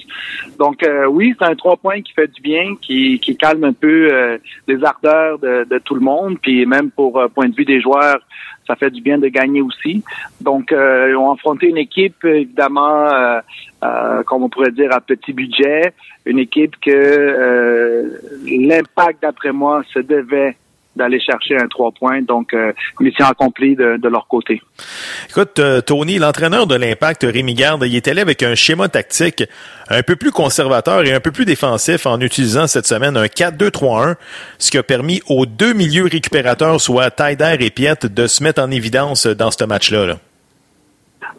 Donc euh, oui, c'est un trois points qui fait du bien, qui, qui calme un peu euh, les ardeurs de, de tout le monde, puis même pour euh, point de vue des joueurs, ça fait du bien de gagner aussi. Donc, euh, ont affronté une équipe, évidemment, euh, euh, comme on pourrait dire, à petit budget, une équipe que euh, l'impact, d'après moi, se devait d'aller chercher un trois points. Donc, euh, mission accomplie de, leur côté. Écoute, euh, Tony, l'entraîneur de l'Impact, Rémi Garde, il est allé avec un schéma tactique un peu plus conservateur et un peu plus défensif en utilisant cette semaine un 4-2-3-1, ce qui a permis aux deux milieux récupérateurs, soit Taider et Piet, de se mettre en évidence dans ce match-là. là.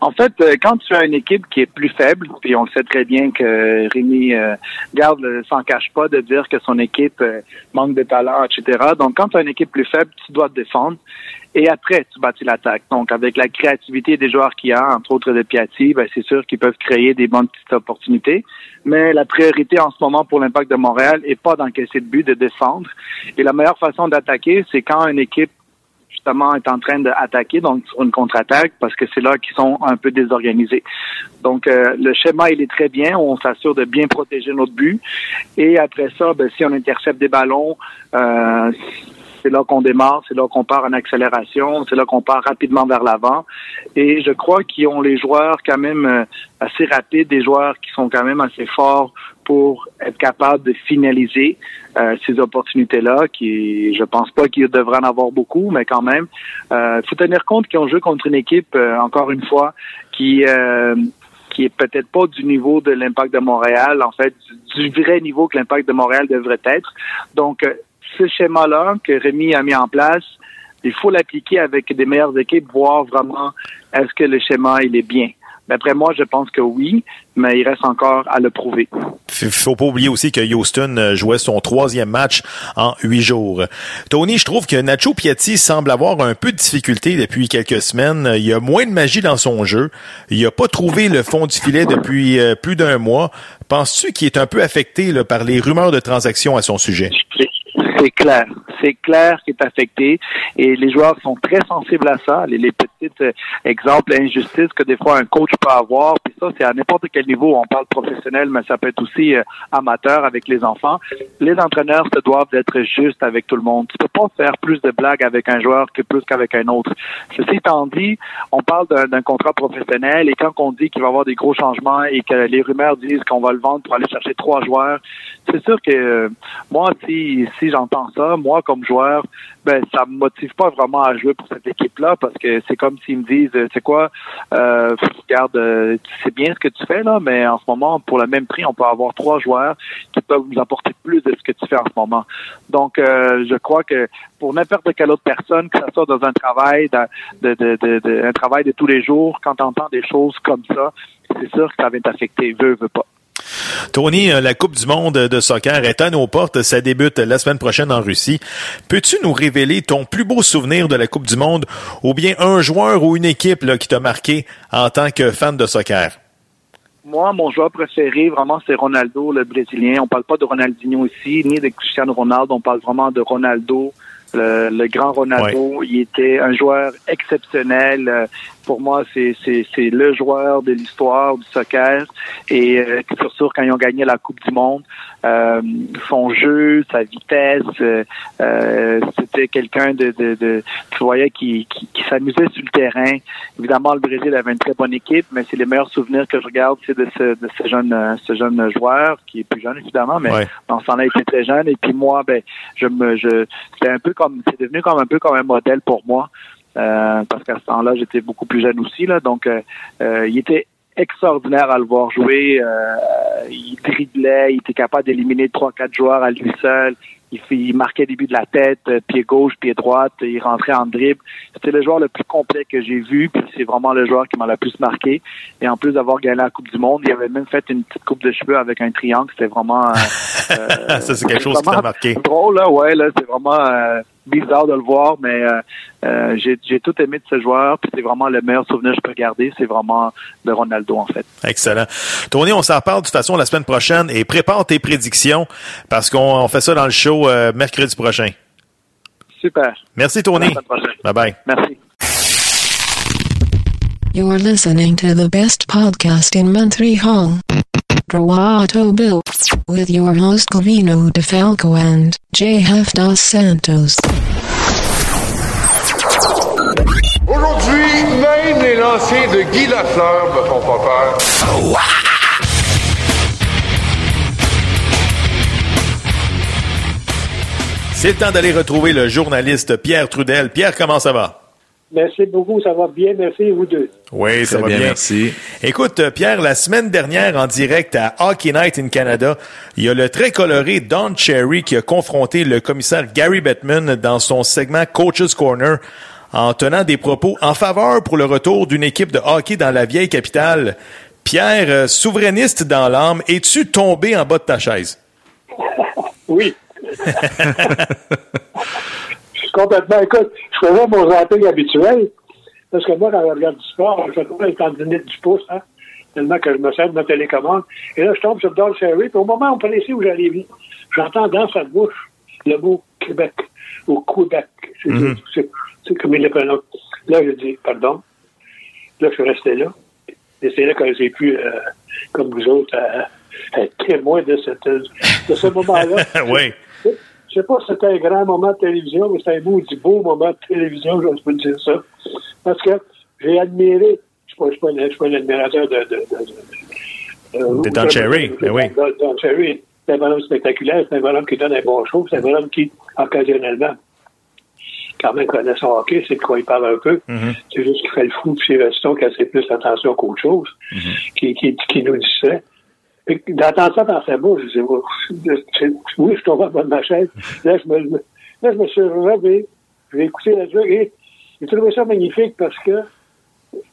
En fait, euh, quand tu as une équipe qui est plus faible, puis on sait très bien que Rémi euh, Garde ne s'en cache pas de dire que son équipe euh, manque de talent, etc. Donc, quand tu as une équipe plus faible, tu dois te défendre. Et après, tu bâtis l'attaque. Donc, avec la créativité des joueurs qu'il y a, entre autres de Piatti, ben, c'est sûr qu'ils peuvent créer des bonnes petites opportunités. Mais la priorité en ce moment pour l'impact de Montréal est pas d'encaisser de but, de défendre. Et la meilleure façon d'attaquer, c'est quand une équipe justement est en train d'attaquer, donc sur une contre-attaque, parce que c'est là qu'ils sont un peu désorganisés. Donc, euh, le schéma, il est très bien. On s'assure de bien protéger notre but. Et après ça, ben, si on intercepte des ballons, euh, c'est là qu'on démarre, c'est là qu'on part en accélération, c'est là qu'on part rapidement vers l'avant. Et je crois qu'ils ont les joueurs quand même euh, assez rapides, des joueurs qui sont quand même assez forts pour être capables de finaliser euh, ces opportunités-là, qui je pense pas qu'ils devraient en avoir beaucoup, mais quand même. Il faut tenir compte qu'ils ont joué contre une équipe, euh, encore une fois, qui euh, qui est peut-être pas du niveau de l'impact de Montréal, en fait, du, du vrai niveau que l'impact de Montréal devrait être. Donc, euh, ce schéma-là que Rémi a mis en place, il faut l'appliquer avec des meilleures équipes, voir vraiment est-ce que le schéma il est bien. D'après moi, je pense que oui, mais il reste encore à le prouver. Il faut pas oublier aussi que Houston euh, jouait son troisième match en huit jours. Tony, je trouve que Nacho Piatti semble avoir un peu de difficulté depuis quelques semaines. Il y a moins de magie dans son jeu. Il a pas trouvé le fond du filet depuis euh, plus d'un mois. Penses-tu qu'il est un peu affecté là, par les rumeurs de transactions à son sujet? C'est clair. C'est clair qu'il est affecté et les joueurs sont très sensibles à ça. Les, les petites euh, exemples injustices que des fois un coach peut avoir. Puis ça, c'est à n'importe quel niveau. On parle professionnel, mais ça peut être aussi euh, amateur avec les enfants. Les entraîneurs se doivent d'être justes avec tout le monde. Tu peux pas faire plus de blagues avec un joueur que plus qu'avec un autre. Ceci étant dit, on parle d'un contrat professionnel et quand on dit qu'il va y avoir des gros changements et que les rumeurs disent qu'on va le vendre pour aller chercher trois joueurs, c'est sûr que euh, moi, si, si j'entends ça, moi comme joueur, ben ça me motive pas vraiment à jouer pour cette équipe-là parce que c'est comme s'ils me disent, euh, c'est quoi, euh, regarde, euh, c'est bien ce que tu fais là, mais en ce moment, pour le même prix, on peut avoir trois joueurs qui peuvent nous apporter plus de ce que tu fais en ce moment. Donc, euh, je crois que pour n'importe quelle autre personne, que ce soit dans un travail, de, de- un travail de tous les jours, quand tu entends des choses comme ça, c'est sûr que ça va t'affecter, veut, veut pas. Tony, euh, la Coupe du monde de soccer est à nos portes. Ça débute la semaine prochaine en Russie. Peux-tu nous révéler ton plus beau souvenir de la Coupe du monde ou bien un joueur ou une équipe là, qui t'a marqué en tant que fan de soccer? Moi, mon joueur préféré, vraiment, c'est Ronaldo, le Brésilien. On parle pas de Ronaldinho ici, ni de Cristiano Ronaldo. On parle vraiment de Ronaldo, le, le grand Ronaldo. Il était un joueur exceptionnel. Pour moi, c'est c'est c'est le joueur de l'histoire du soccer. Et euh, sur sûr, quand ils ont gagné la Coupe du Monde, euh, son jeu, sa vitesse, euh, euh, c'était quelqu'un de, de, de tu voyais qui, qui, qui s'amusait sur le terrain. Évidemment, le Brésil avait une très bonne équipe, mais c'est les meilleurs souvenirs que je regarde, c'est de ce, de ce jeune, euh, ce jeune joueur qui est plus jeune évidemment, mais Ouais. dans ce temps-là, il était très jeune. Et puis moi, ben, je me, je, c'était un peu comme, c'est devenu comme un peu comme un modèle pour moi, euh, parce qu'à ce temps-là, j'étais beaucoup plus jeune aussi là, donc euh, euh, il était extraordinaire à le voir jouer. Euh, il driblait, il était capable d'éliminer trois, quatre joueurs à lui seul. Il, il marquait des buts de la tête, pied gauche, pied droite, il rentrait en dribble. C'était le joueur le plus complet que j'ai vu, puis c'est vraiment le joueur qui m'a le plus marqué. Et en plus d'avoir gagné la Coupe du Monde, il avait même fait une petite coupe de cheveux avec un triangle. C'était vraiment... euh, Ça, c'est quelque chose qui t'a marqué. Drôle, là, ouais, là, c'est vraiment euh, bizarre de le voir, mais euh, euh, j'ai tout aimé de ce joueur, puis c'est vraiment le meilleur souvenir que je peux garder, c'est vraiment de Ronaldo, en fait. Excellent. Tony, on s'en reparle de toute façon la semaine prochaine et prépare tes prédictions parce qu'on on fait ça dans le show euh, mercredi prochain. Super. Merci À la Tony. semaine prochaine. Bye bye. Merci. You're listening to the best podcast in Montreal. Droato Bill. With your host Covino DeFalco and JF Dos Santos. Aujourd'hui, même les lancers de Guy Lafleur me font pas peur. C'est le temps d'aller retrouver le journaliste Pierre Trudel. Pierre, comment ça va? Merci beaucoup, ça va bien, merci vous deux. Oui, ça Très va bien, bien. merci. Écoute, euh, Pierre, la semaine dernière, en direct à Hockey Night in Canada, il y a le très coloré Don Cherry qui a confronté le commissaire Gary Bettman dans son segment Coach's Corner en tenant des propos en faveur pour le retour d'une équipe de hockey dans la vieille capitale. Pierre, euh, souverainiste dans l'âme, es-tu tombé en bas de ta chaise? Oui. complètement, écoute, je faisais mon zapping habituel, parce que moi, quand je regarde du sport, je fais toujours les tendinites du pouce, hein, tellement que je me sers de ma télécommande. Et là, je tombe sur Don Cherry, puis au moment précis où j'allais vite, j'entends dans sa bouche le mot Québec, ou Québec. C'est c'est- comme il le prononce. Là, je dis, pardon. Là, je suis resté là. Et c'est là que j'ai pu, euh, comme vous autres, euh, être témoin de, cette, de ce moment-là. oui. Je sais pas si c'était un grand moment de télévision, mais c'était un beau, du beau moment de télévision, je peux dire ça. Parce que j'ai admiré, je ne suis, pas- un- admirateur de... de, de, de- De Don Cherry, ben oui. Don, Cherry, c'est un bonhomme spectaculaire, c'est un bonhomme qui donne un bon show, c'est un bonhomme qui, occasionnellement, quand même connaît son hockey, c'est de quoi il parle un peu. C'est juste qu'il fait le fou, puis c'est Reston qui a assez plus attention qu'autre chose, qui, qui, qui nous disait. Puis D'entendre ça dans sa bouche, je disais, oh, oui, je tombé en bas de ma chaise. Là, je me, là, je me suis relevé, j'ai écouté la truc et j'ai trouvé ça magnifique parce que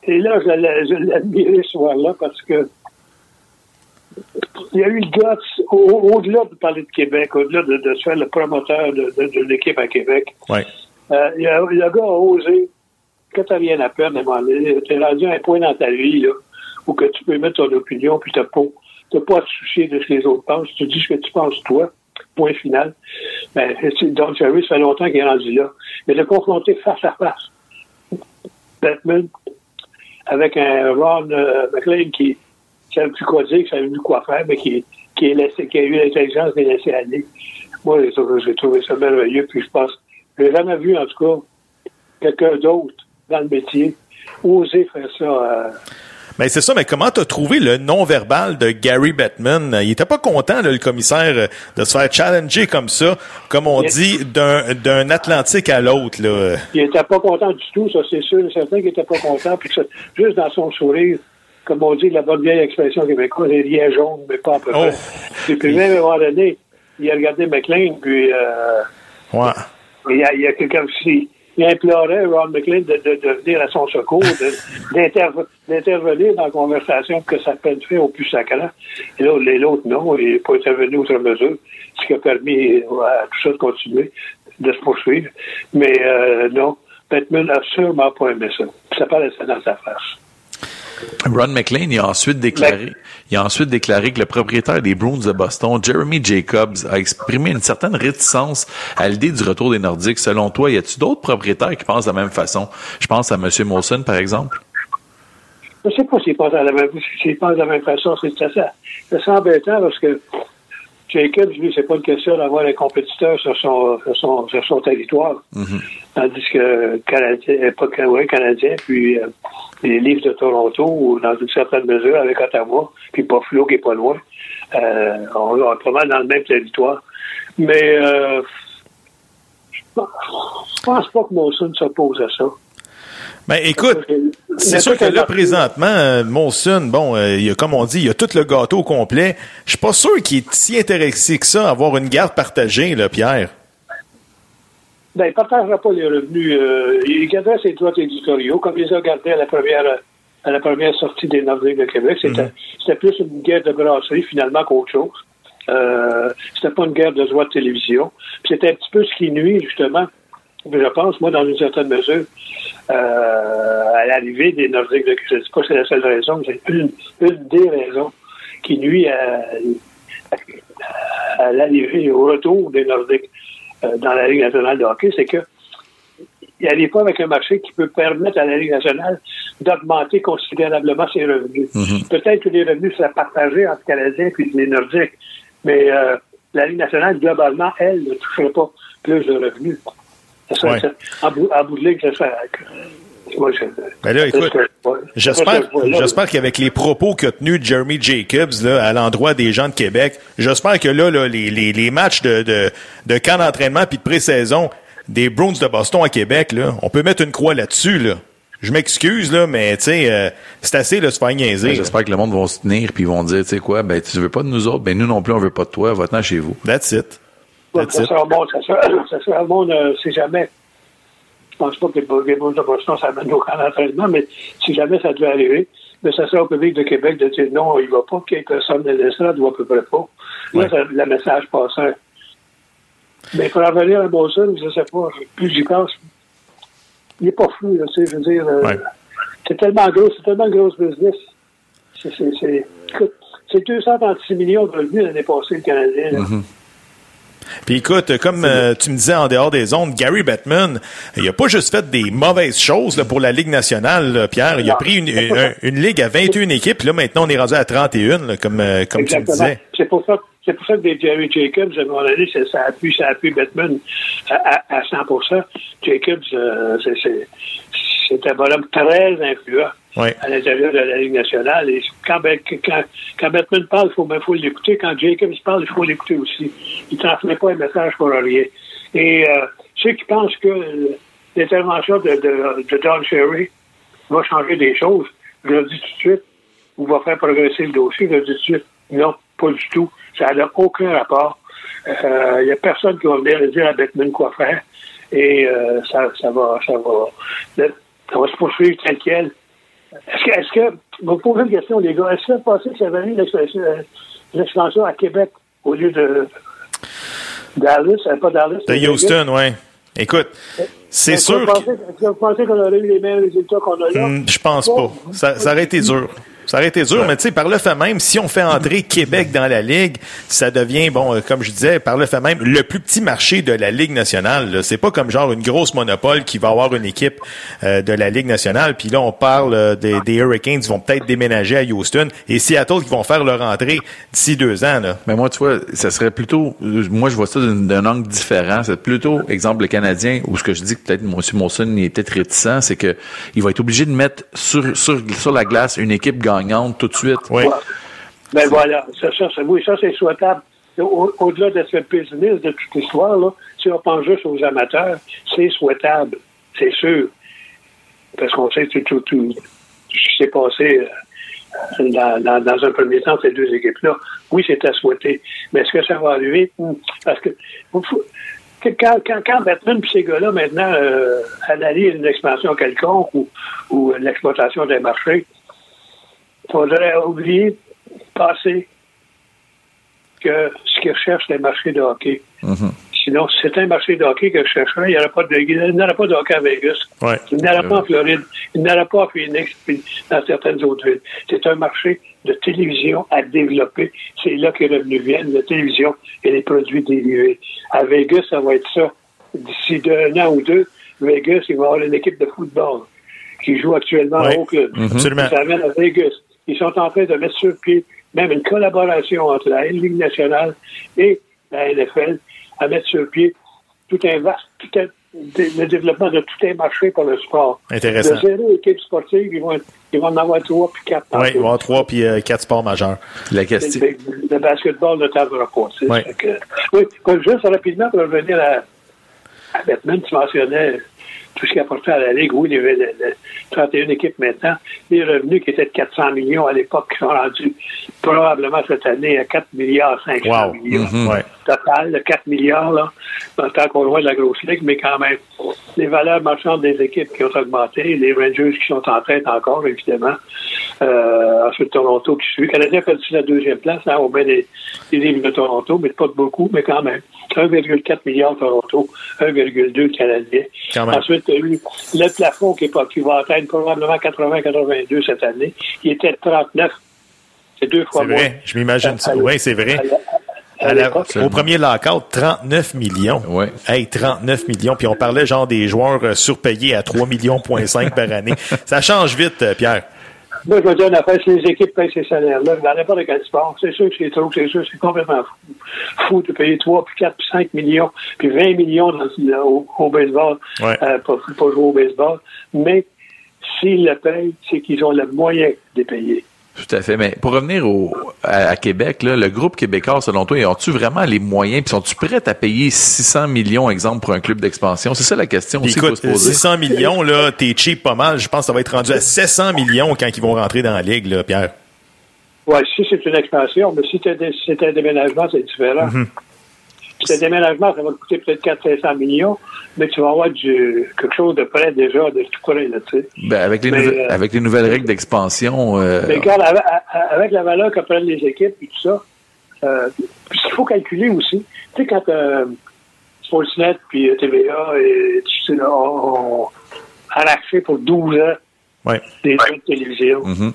Et là, je admiré ce soir-là parce que il y a eu le au- au-delà de parler de Québec, au-delà de, de se faire le promoteur de, de, de l'équipe à Québec, Ouais. euh, il y a- le gars a osé, quand t'as rien à perdre, t'es rendu à un point dans ta vie, là, où que tu peux mettre ton opinion, puis t'as pas, t'as pas à te soucier de ce que les autres pensent. Tu dis ce que tu penses, toi. Point final. Ben, Don Cherry, ça fait longtemps qu'il est rendu là. Mais de confronter face à face. Batman, avec un Ron euh, McLean qui savait plus quoi dire, qui savait plus quoi faire, mais qui, qui, a eu l'intelligence de laisser aller. Moi, j'ai trouvé, ça merveilleux, puis je pense, j'ai jamais vu, en tout cas, quelqu'un d'autre dans le métier oser faire ça. euh, Ben c'est ça, mais comment t'as trouvé le non-verbal de Gary Bettman? Il était pas content, là, le commissaire, euh, de se faire challenger comme ça, comme on dit, d'un d'un Atlantique à l'autre. là. Il était pas content du tout, ça c'est sûr et certain qu'il était pas content. Puis ça, juste dans son sourire, comme on dit, la bonne vieille expression québécoise, il riait jaune, mais pas à peu près. Oh. Puis même à un moment donné, il a regardé McLean, puis euh, Ouais. il y a, il y a quelqu'un qui il implorait Ron McLean de, de, de venir à son secours, d'intervenir dans la conversation pour que ça peine fait au plus sacrant. Et là, les- l'autre, non, il n'est pas intervenu outre mesure, ce qui a permis à tout ça de continuer, de se poursuivre. Mais euh, non, Batman n'a sûrement pas aimé ça. Ça paraissait dans sa face. Ron McLean, il a ensuite déclaré, il a ensuite déclaré que le propriétaire des Bruins de Boston, Jeremy Jacobs, a exprimé une certaine réticence à l'idée du retour des Nordiques. Selon toi, y a-t-il d'autres propriétaires qui pensent de la même façon? Je pense à M. Molson, par exemple. Je ne sais pas s'il pense à la même, s'il pense de la même façon. C'est assez, c'est embêtant parce que Jacobs, lui, c'est pas une question d'avoir un compétiteur sur son, sur son, sur son territoire. Tandis que Canadien, euh, pas ouais, Canadien, puis euh, les Leafs de Toronto, ou dans une certaine mesure avec Ottawa, puis Buffalo qui est pas loin, euh, on on est pas mal dans le même territoire. Mais euh, je pense- pas que Molson s'oppose à ça. Ben écoute, c'est sûr que là, présentement, euh, Molson, bon, euh, il y a, comme on dit, il y a tout le gâteau au complet. Je suis pas sûr qu'il est si intéressé que ça à avoir une garde partagée, là, Pierre. Ben, il ne partagera pas les revenus. Euh, il garderait ses droits éditoriaux, comme il les a gardés à la première, à la première sortie des Nordiques de Québec. C'était, c'était plus une guerre de brasserie, finalement, qu'autre chose. Euh, c'était pas une guerre de droits de télévision. Puis c'était un petit peu ce qui nuit, justement, je pense, moi, dans une certaine mesure, euh, à l'arrivée des Nordiques de Québec. Je ne dis pas que c'est la seule raison, mais c'est une, une des raisons qui nuit à, à, à l'arrivée au retour des Nordiques dans la Ligue nationale de hockey, c'est que il n'arrive pas avec un marché qui peut permettre à la Ligue nationale d'augmenter considérablement ses revenus. Peut-être que les revenus seraient partagés entre Canadiens et les Nordiques, mais euh, la Ligue nationale, globalement, elle, ne toucherait pas plus de revenus. Ça serait- Ouais. ça- en, bout, en bout de ligne, ça serait... Moi, je- Ben là, c'est écoute. J'espère, C'est j'espère qu'avec les propos qu'a tenus Jeremy Jacobs là, à l'endroit des gens de Québec, j'espère que là, là les, les, les matchs de, de, de camp d'entraînement puis de pré-saison des Browns de Boston à Québec, là, on peut mettre une croix là-dessus. Là. Je m'excuse, là, mais tu sais, euh, c'est assez de se faire niaiser. Ben. J'espère que le monde va se tenir puis ils vont dire, tu sais quoi, ben tu veux pas de nous autres, ben nous non plus on veut pas de toi, va-t'en chez vous. That's it. That's ça it. sera bon, ça sera, ça sera bon, euh, si jamais. Je pense pas que les les Bulls de Boston, ça amène au camp d'entraînement, mais si jamais ça devait arriver, mais ça sera au public de Québec de dire non, il va pas, qu'il y ait personne de l'estrade ou à peu près pas. Là, Ouais. le message passerait. Mais pour en revenir à Boston, je sais pas, plus j'y pense, il est pas flou, là, tu sais, je veux dire, euh, c'est tellement gros, c'est tellement gros business. C'est, c'est, c'est, écoute, c'est 236 millions de revenus l'année passée, le Canadien. là. Puis écoute, comme euh, tu me disais en dehors des ondes, Gary Bettman, il a pas juste fait des mauvaises choses là, pour la Ligue nationale, là, Pierre. Il a pris une, une, une ligue à 21 équipes, là maintenant on est rendu à 31, là, comme, euh, comme tu me disais. C'est pour ça, c'est pour ça que des Jerry Jacobs, à un moment donné, ça, ça appuie, ça appuie Batman à, à, à 100 Jacobs, euh, c'est, c'est, c'est un bonhomme très influent À l'intérieur de la Ligue nationale. Et quand, Ben- quand, Batman parle, il faut, ben, faut l'écouter. Quand Jacobs parle, il faut l'écouter aussi. Il ne transmet pas un message pour rien. Et euh, ceux qui pensent que euh, l'intervention de, de, Don Cherry va changer des choses, je le dis tout de suite, ou va faire progresser le dossier, je le dis tout de suite, non, pas du tout. Ça n'a aucun rapport. Il n'y a personne qui va venir dire à Batman quoi faire. Et euh, ça, ça va, ça va, ça va se poursuivre tel quel Est-ce que, est-ce que, vous posez une question, les gars, est-ce que c'est passé que ça avait eu l'expansion- euh, l'expansion à Québec au lieu de Dallas, euh, pas Dallas? De Houston, ouais. Écoute, c'est Est-ce que sûr vous pensez- Est-ce que vous pensez qu'on aurait eu les mêmes résultats qu'on a là? Hmm, Je pense pas. Ça, ça aurait été dur. Ça aurait été dur, mais tu sais, par le fait même, si on fait entrer Québec dans la Ligue, ça devient, bon, euh, comme je disais, par le fait même, le plus petit marché de la Ligue nationale. là. C'est pas comme genre une grosse monopole qui va avoir une équipe euh, de la Ligue nationale. Puis là, on parle euh, des, des Hurricanes qui vont peut-être déménager à Houston et Seattle qui vont faire leur entrée d'ici deux ans. Là. Mais moi, tu vois, ça serait plutôt, moi, je vois ça d'un angle différent. C'est plutôt, exemple, le Canadien, où ce que je dis que peut-être M. Molson est peut-être réticent, c'est que il va être obligé de mettre sur, sur, sur la glace une équipe gagnante tout de suite. Oui. Ben voilà, ça, ça, c'est- oui, ça c'est souhaitable. Au- Au-delà de ce pessimiste de toute l'histoire, là, si on pense juste aux amateurs, c'est souhaitable, c'est sûr. Parce qu'on sait tout, tout, tout ce qui s'est passé euh, dans, dans, dans un premier temps, ces deux équipes-là. Oui, c'est à souhaiter. Mais est-ce que ça va arriver? Hmm. Parce que quand, quand, quand Batman et ces gars-là, maintenant, euh, analysent une expansion quelconque ou, ou l'exploitation des marchés, faudrait oublier, passer que ce qu'ils recherchent, les marchés de hockey. Mhm. Sinon, si c'était un marché de hockey que je chercherais, il n'y aurait pas de, il n'y aurait pas de hockey à Vegas. Ouais. Il n'y aurait pas en Floride. Il n'y aurait pas à Phoenix, puis dans certaines autres villes. C'est un marché de télévision à développer. C'est là que les revenus viennent, la télévision et les produits dérivés. À Vegas, ça va être ça. D'ici d'un an ou deux, Vegas, il va y avoir une équipe de football qui joue actuellement Ouais. au club. Mhm. Absolument. Ils s'amènent à Vegas. Ils sont en train de mettre sur pied même une collaboration entre la Ligue nationale et la NFL à mettre sur pied tout un vaste, tout un, le développement de tout un marché pour le sport. Intéressant. De zéro équipe sportive, ils vont, ils vont en avoir trois puis quatre. Oui, il va y avoir trois puis euh, quatre sports majeurs. La Le, question. le basketball ne tardera pas. que- oui, comme juste rapidement pour revenir à, à Batman, tu mentionnais tout ce qui apportait à la Ligue. Oui, il y avait le- le 31 équipes maintenant. Les revenus qui étaient de 400 millions à l'époque qui sont rendus probablement cette année à 4 milliards 500 Wow. millions. Mhm. Ouais. Total, de 4 milliards, là, en tant qu'on voit de la grosse ligue, mais quand même, les valeurs marchandes des équipes qui ont augmenté, les Rangers qui sont en tête encore, évidemment. Euh, ensuite, Toronto qui suit. Le Canadien a perdu la deuxième place, hein, au bain des, des livres de Toronto, mais pas de beaucoup, mais quand même. 1,4 milliard Toronto, 1,2 Canadien. Ensuite, il y a eu le plafond qui, est pas, qui va probablement 80-82 cette année. Il était de 39. C'est deux fois C'est moins. vrai, je m'imagine ça. Oui, c'est vrai. à- la- au premier lockout, 39 millions. Ouais. Hey, 39 millions. Puis on parlait genre des joueurs euh, surpayés à 3 millions point 5 par année. Ça change vite, euh, Pierre. Moi, je veux dire une affaire, si les équipes payent ces salaires-là, dans n'importe quel sport, c'est sûr que c'est trop, c'est sûr, c'est complètement fou. Fou de payer 3, puis 4, puis 5 millions, puis 20 millions dans, au, au baseball, Ouais. euh, pour, pour jouer au baseball. Mais s'ils le payent, c'est qu'ils ont le moyen de les payer. Tout à fait. Mais pour revenir au, à, à Québec, là, le groupe québécois, selon toi, ont-tu vraiment les moyens, puis sont-tu prêts à payer 600 millions, exemple, pour un club d'expansion? C'est ça la question aussi qu'il faut écoute, se poser. 600 millions, là, t'es cheap pas mal. Je pense que ça va être rendu à 700 millions quand ils vont rentrer dans la ligue, là, Pierre. Ouais, si c'est une expansion, mais si c'est un déménagement, c'est différent. Mhm. Un déménagement, ça va te coûter peut-être 400-500 millions, mais tu vas avoir du, quelque chose de près déjà, de tout près, là, tu sais. Ben, avec, les Mais, euh, avec les nouvelles règles d'expansion, euh, Mais regarde, avec, avec la valeur que prennent les équipes et tout ça, euh, puis ce qu'il faut calculer aussi, tu sais, quand euh, Sportsnet puis TVA et tu sais, ont, ont arraché pour 12 ans Ouais. des droits de télévision, mhm.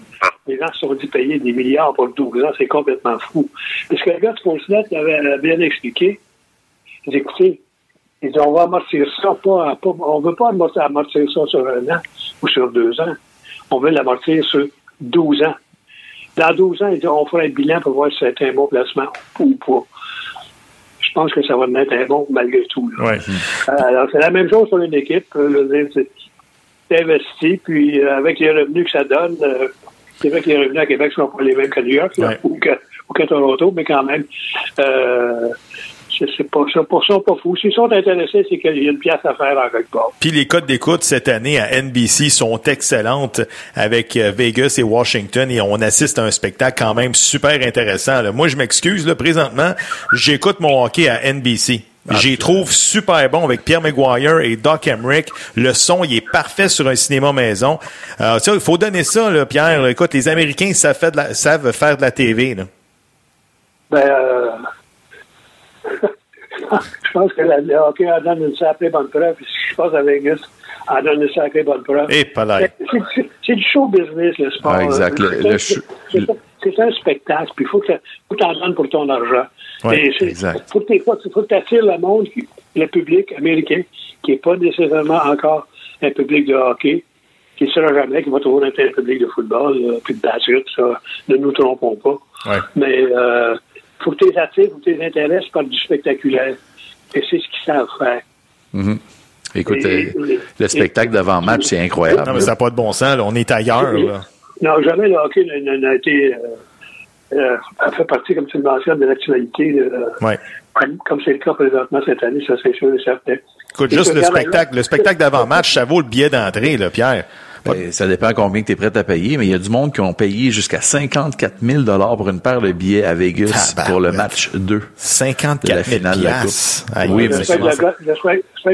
les gens se sont dit payer des milliards pour 12 ans, c'est complètement fou. Parce que le gars de Sportsnet avait bien expliqué, il dit, écoutez, il dit, on va amortir ça, pas, pas- on veut pas amortir, amortir ça sur un an ou sur deux ans. On veut l'amortir sur 12 ans. Dans 12 ans, il dit, on fera un bilan pour voir si c'est un bon placement ou pas. Je pense que ça va être un bon malgré tout. là. Ouais. Alors, c'est la même chose pour une équipe. C'est- investi, puis euh, avec les revenus que ça donne, euh, c'est vrai que les revenus à Québec ne sont pas les mêmes qu'à New York Ouais. ou qu'à Toronto, mais quand même, euh, c'est pas ça. Pour ça, pas fou. S'ils sont intéressés, c'est qu'il y a une pièce à faire en quelque part. Puis les codes d'écoute cette année à NBC sont excellentes avec euh, Vegas et Washington et on assiste à un spectacle quand même super intéressant. là. Moi, je m'excuse, là, présentement, j'écoute mon hockey à NBC. J'y trouve super bon avec Pierre Maguire et Doc Emmerich. Le son, il est parfait sur un cinéma maison. Euh, il faut donner ça, là, Pierre. Écoute, les Américains savent faire de la, savent faire de la TV. Là. Ben, euh... je pense que le hockey en donne une sacrée bonne preuve. Ce qui se passe à Vegas en donne une sacrée bonne preuve. Et pas là. C'est- du show business, le sport. Ah, exact. Le- C'est- le un spectacle, puis il faut que tu en donnes pour ton argent. Ouais, exact. faut que tu attires le monde, le public américain, qui n'est pas nécessairement encore un public de hockey, qui ne sera jamais, qui va toujours être un public de football, puis de basket, ça, ne nous trompons pas. Ouais. Mais euh, faut que tu les attires, faut que tu les intéresses par du spectaculaire. Et c'est ce qu'ils savent faire. Mhm. Écoute, Et- euh, et- le spectacle d'avant-match, c'est incroyable. Non, mais ça n'a pas de bon sens. là. On est ailleurs. Là. Non, jamais le hockey n'a- été euh, euh, fait partie, comme tu le mentionnes, de l'actualité, euh, Ouais. comme comme c'est le cas présentement cette année, ça c'est sûr et certain. Écoute, Et juste le spectacle, le spectacle d'avant-match, ça vaut le billet d'entrée, là, Pierre. Ben, ça dépend combien tu es prêt à payer, mais il y a du monde qui ont payé jusqu'à 54 000 pour une paire de billets à Vegas pour le match 2. 54 000 De la finale de la. Coupe. Aïe, Oui, J'espère que, le gars-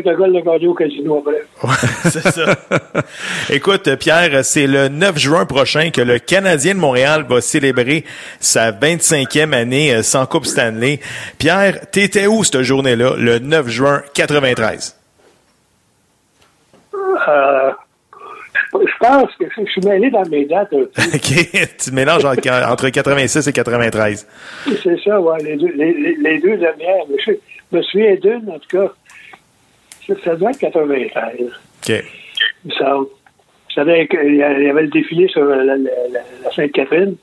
que l'a gagné au casino après. c'est ça. Écoute, Pierre, c'est le 9 juin prochain que le Canadien de Montréal va célébrer sa 25e année euh, sans Coupe Stanley. Pierre, t'étais où cette journée-là, le 9 juin 93? Euh, je pense que je suis mêlé dans mes dates. OK, tu mélanges en- entre 86 et 93. C'est ça, ouais, les deux, les, deux dernières. Je, me souviens d'une, en tout cas. Ça, doit être 93. OK. il me semble. Y avait le défilé sur la, la- la- la Sainte-Catherine.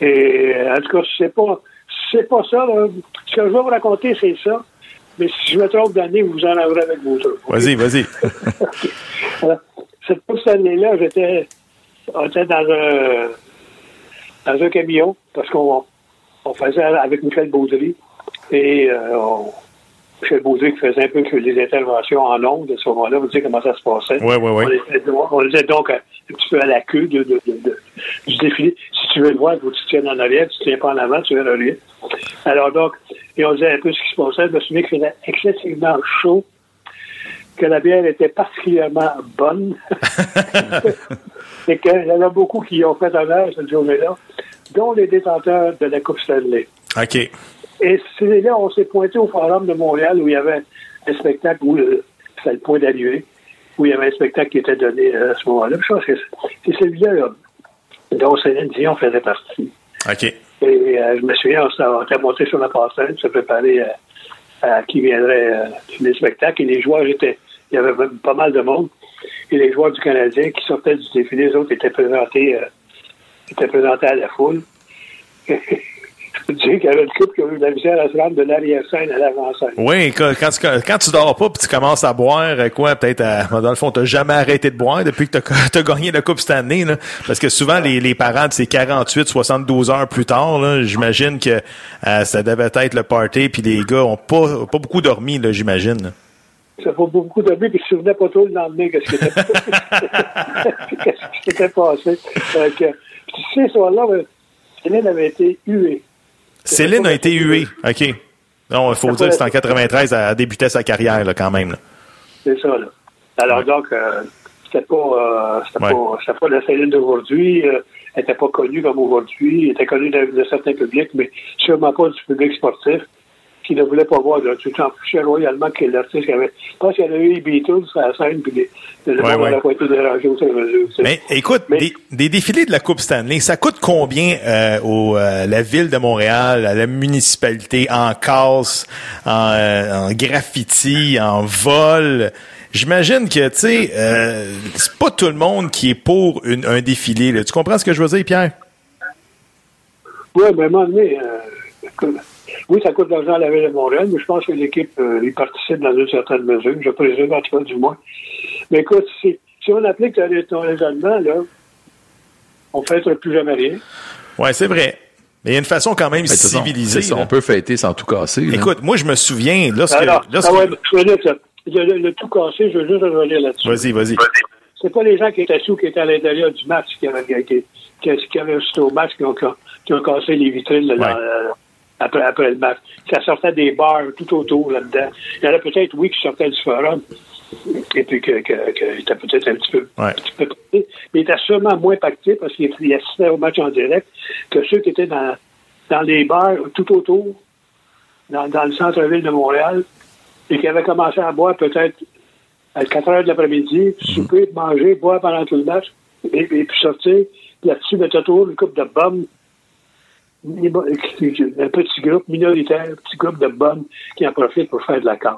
Et euh, en tout cas, c'est pas, c'est pas ça. là. Ce que je vais vous raconter, c'est ça. Mais si je me trompe d'année, vous en aurez avec vos trucs. Vas-y, vas-y. Alors, cette année-là, j'étais, on était dans un, dans un camion parce qu'on on faisait avec Michel Baudry et euh, on- Michel Baudry qui faisait un peu que les interventions en ondes à ce moment-là, vous savez comment ça se passait. Ouais, ouais, ouais. On était, donc- on était donc un, un petit peu à la queue de, de- de- du défilé. Si tu veux le voir, faut que tu tiennes en arrière, tu ne tiens pas en avant, tu verras rien. Alors donc, et on disait un peu ce qui se passait. Je me souviens qu'il faisait excessivement chaud, que la bière était particulièrement bonne, et qu'il y en a beaucoup qui ont fait honneur cette journée-là, dont les détenteurs de la Coupe Stanley. OK. Et c'est là on s'est pointé au Forum de Montréal où il y avait un spectacle où euh, c'était le point d'arrivée, où il y avait un spectacle qui était donné euh, à ce moment-là. Je pense que c'est- celui-là là, dont Céline Dion faisait partie. OK. Et euh, je me souviens, on s'est- on était monté sur la passerelle, se préparer à, à qui viendrait euh, les spectacles. Et les joueurs étaient, il y avait pas mal de monde. Et les joueurs du Canadien qui sortaient du défilé, les autres étaient présentés, euh, étaient présentés à la foule. te dire qu'il y avait une couple qui a eu la misère à se rendre de l'arrière-scène à l'avant-scène. Oui, quand, tu, tu dors pas puis tu commences à boire, euh, quoi, peut-être, à- dans le fond, t'as jamais arrêté de boire depuis que t'as as gagné la Coupe cette année, là. Parce que souvent, les, parades, c'est 48, 72 heures plus tard. J'imagine que euh, ça devait être le party puis les gars ont pas, pas beaucoup dormi, là, j'imagine. Ça fait beaucoup de puis je ne me souvenais pas trop le lendemain de ce qui était, qu'est-ce qui s'était passé. Que, puis ce soir-là, Céline avait été huée. Céline a été huée. OK. Non, il faut dire que c'est en 93, elle débutait sa carrière, là, quand même. C'est ça, là. Alors donc, euh, c'était pas, euh, Ouais. pas, la Céline d'aujourd'hui. euh, elle n'était pas connue comme aujourd'hui. Elle était connue de certains publics, mais sûrement pas du public sportif qui ne voulait pas voir. Tu t'en fichais royalement que l'artiste avait. Je pense qu'il y avait eu les Beatles sur la scène, puis les- le Ouais, ouais. pas été dérangé au. Mais écoute, des, des défilés de la Coupe Stanley, ça coûte combien euh, au euh, la ville de Montréal, à la municipalité, en casse, en, euh, en graffiti, en vol? J'imagine que, tu sais, euh, c'est pas tout le monde qui est pour une- un défilé. là. Tu comprends ce que je veux dire, Pierre? Oui, mais à un moment donné, euh, oui, ça coûte de l'argent à la Ville de Montréal, mais je pense que l'équipe euh, y participe dans une certaine mesure, je présume en tout cas du moins. Mais écoute, si, si on applique ton raisonnement, là, on fêtera plus jamais rien. Ouais, c'est vrai. Mais il y a une façon quand même civilisée. ça, on peut fêter sans tout casser. là. Écoute, moi, je me souviens, lorsque... Alors, lorsque- ah ouais. Le, le- tout cassé, je veux juste revenir là-dessus. Vas-y, vas-y. C'est pas les gens qui étaient sous, qui étaient à l'intérieur du match, qui avaient, qui, qui, qui avaient assisté au match, qui ont, qui ont cassé les vitrines là, dans, Ouais. euh, après, après le match. Ça sortait des bars tout autour là-dedans. Il y en a peut-être, oui, qui sortaient du forum. Et puis que, que, que était peut-être un petit peu, Ouais. petit peu pacté. Mais il était sûrement moins pacté parce qu'il il assistait au match en direct que ceux qui étaient dans, dans les bars tout autour, dans, dans le centre-ville de Montréal, et qui avaient commencé à boire peut-être à 4 heures de l'après-midi, souper, manger, boire pendant tout le match, et, et puis sortir. Puis là-dessus, mettre autour une coupe de bombes, un petit groupe minoritaire, un petit groupe de bombes qui en profitent pour faire de la casse.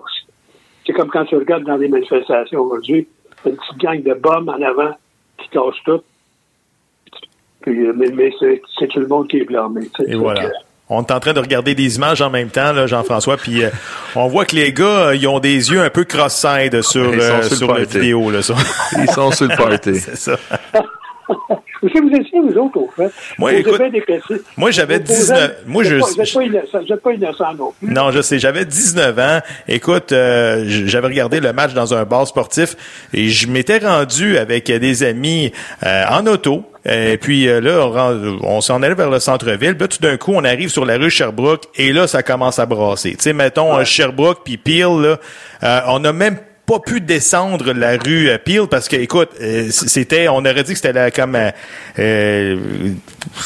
C'est comme quand tu regardes dans les manifestations aujourd'hui, une petite gang de bombes en avant qui cassent tout. Puis, euh, mais mais c'est tout le monde qui est blâmé. Et voilà. que- On est en train de regarder des images en même temps, Jean-François, puis euh, on voit que les gars, euh, ils ont des yeux un peu cross-side sur, euh, sur la vidéo. Là, ça. Ils sont sur le party. C'est ça. Vous savez, vous étiez, vous autres, au fait. Moi, Vous écoute, j'avais Vous- vous 19 êtes- moi, je- Vous n'êtes pas, innocent- pas innocent non plus. Non, je sais. J'avais 19 ans. Écoute, euh, j'avais regardé le match dans un bar sportif et je m'étais rendu avec des amis euh, en auto. Et puis euh, là, on, s'en allait vers le centre-ville. Puis Là, tout d'un coup, on arrive sur la rue Sherbrooke et là, ça commence à brasser. Tu sais, mettons euh, Sherbrooke puis Peel, là, euh, on n'a même pas pu descendre la rue euh, Peel parce que, écoute, euh, c'était, on aurait dit que c'était comme, euh,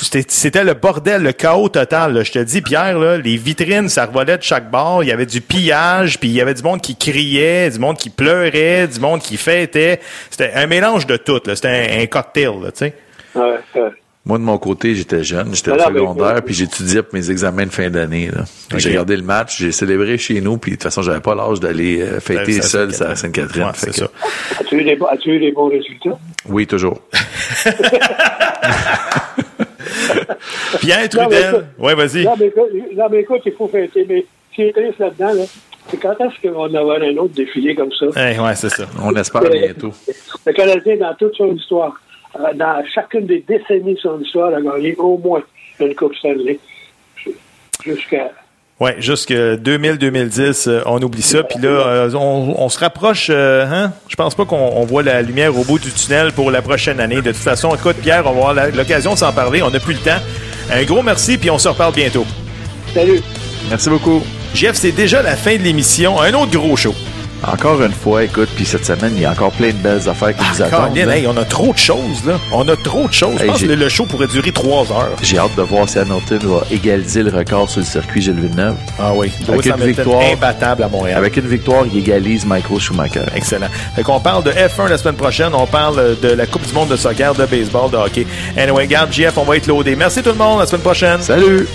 c'était, le bordel, le chaos total. Je te dis, Pierre, les vitrines, ça revolait de chaque bord. Il y avait du pillage, puis il y avait du monde qui criait, du monde qui pleurait, du monde qui fêtait. C'était un mélange de tout. C'était un, cocktail, tu sais. Moi, de mon côté, j'étais jeune, j'étais au ben, secondaire, puis j'étudiais pour mes examens de fin d'année. J'ai regardé le match, j'ai célébré chez nous, puis de toute façon, j'avais pas l'âge d'aller euh, fêter Ça, ça, seul Sainte-Catherine. à Sainte-Catherine. Ouais, que-. As-tu eu, des bo- as-tu eu des bons résultats? Oui, toujours. Pierre Trudel. écoute- Ouais, vas-y. Non, mais écoute, non, mais écoute, il faut fêter. Mais ce qui est triste là-dedans, là, c'est quand est-ce qu'on va avoir un autre défilé comme ça? Ouais, ouais, c'est ça. On espère bientôt. Le Canadien, dans toute son histoire, dans chacune des décennies de son histoire, a gagné au moins une Coupe Stanley. Jusqu'à. Ouais, jusque 2000-2010, euh, on oublie ça. Puis là, euh, on, on se rapproche. euh, hein? Je pense pas qu'on on voit la lumière au bout du tunnel pour la prochaine année. De toute façon, écoute, Pierre, on va avoir l'occasion de s'en parler. On n'a plus le temps. Un gros merci, puis on se reparle bientôt. Salut! Merci beaucoup. Jeff, c'est déjà la fin de l'émission. Un autre gros show. Encore une fois, écoute, puis cette semaine, il y a encore plein de belles affaires qui nous attendent. Colin, là. hey, on a trop de choses, là. On a trop de choses. Je pense que le, show pourrait durer trois heures. J'ai hâte de voir si Hamilton va égaliser le record sur le circuit Gilles Villeneuve. Ah oui. Avec Lewis une Hamilton, victoire. imbattable à Montréal. Avec une victoire, il égalise Michael Schumacher. Excellent. Fait qu'on parle de F1 la semaine prochaine. On parle de la Coupe du monde de soccer, de baseball, de hockey. Anyway, garde, GF, on va être loadé. Merci tout le monde. La semaine prochaine. Salut!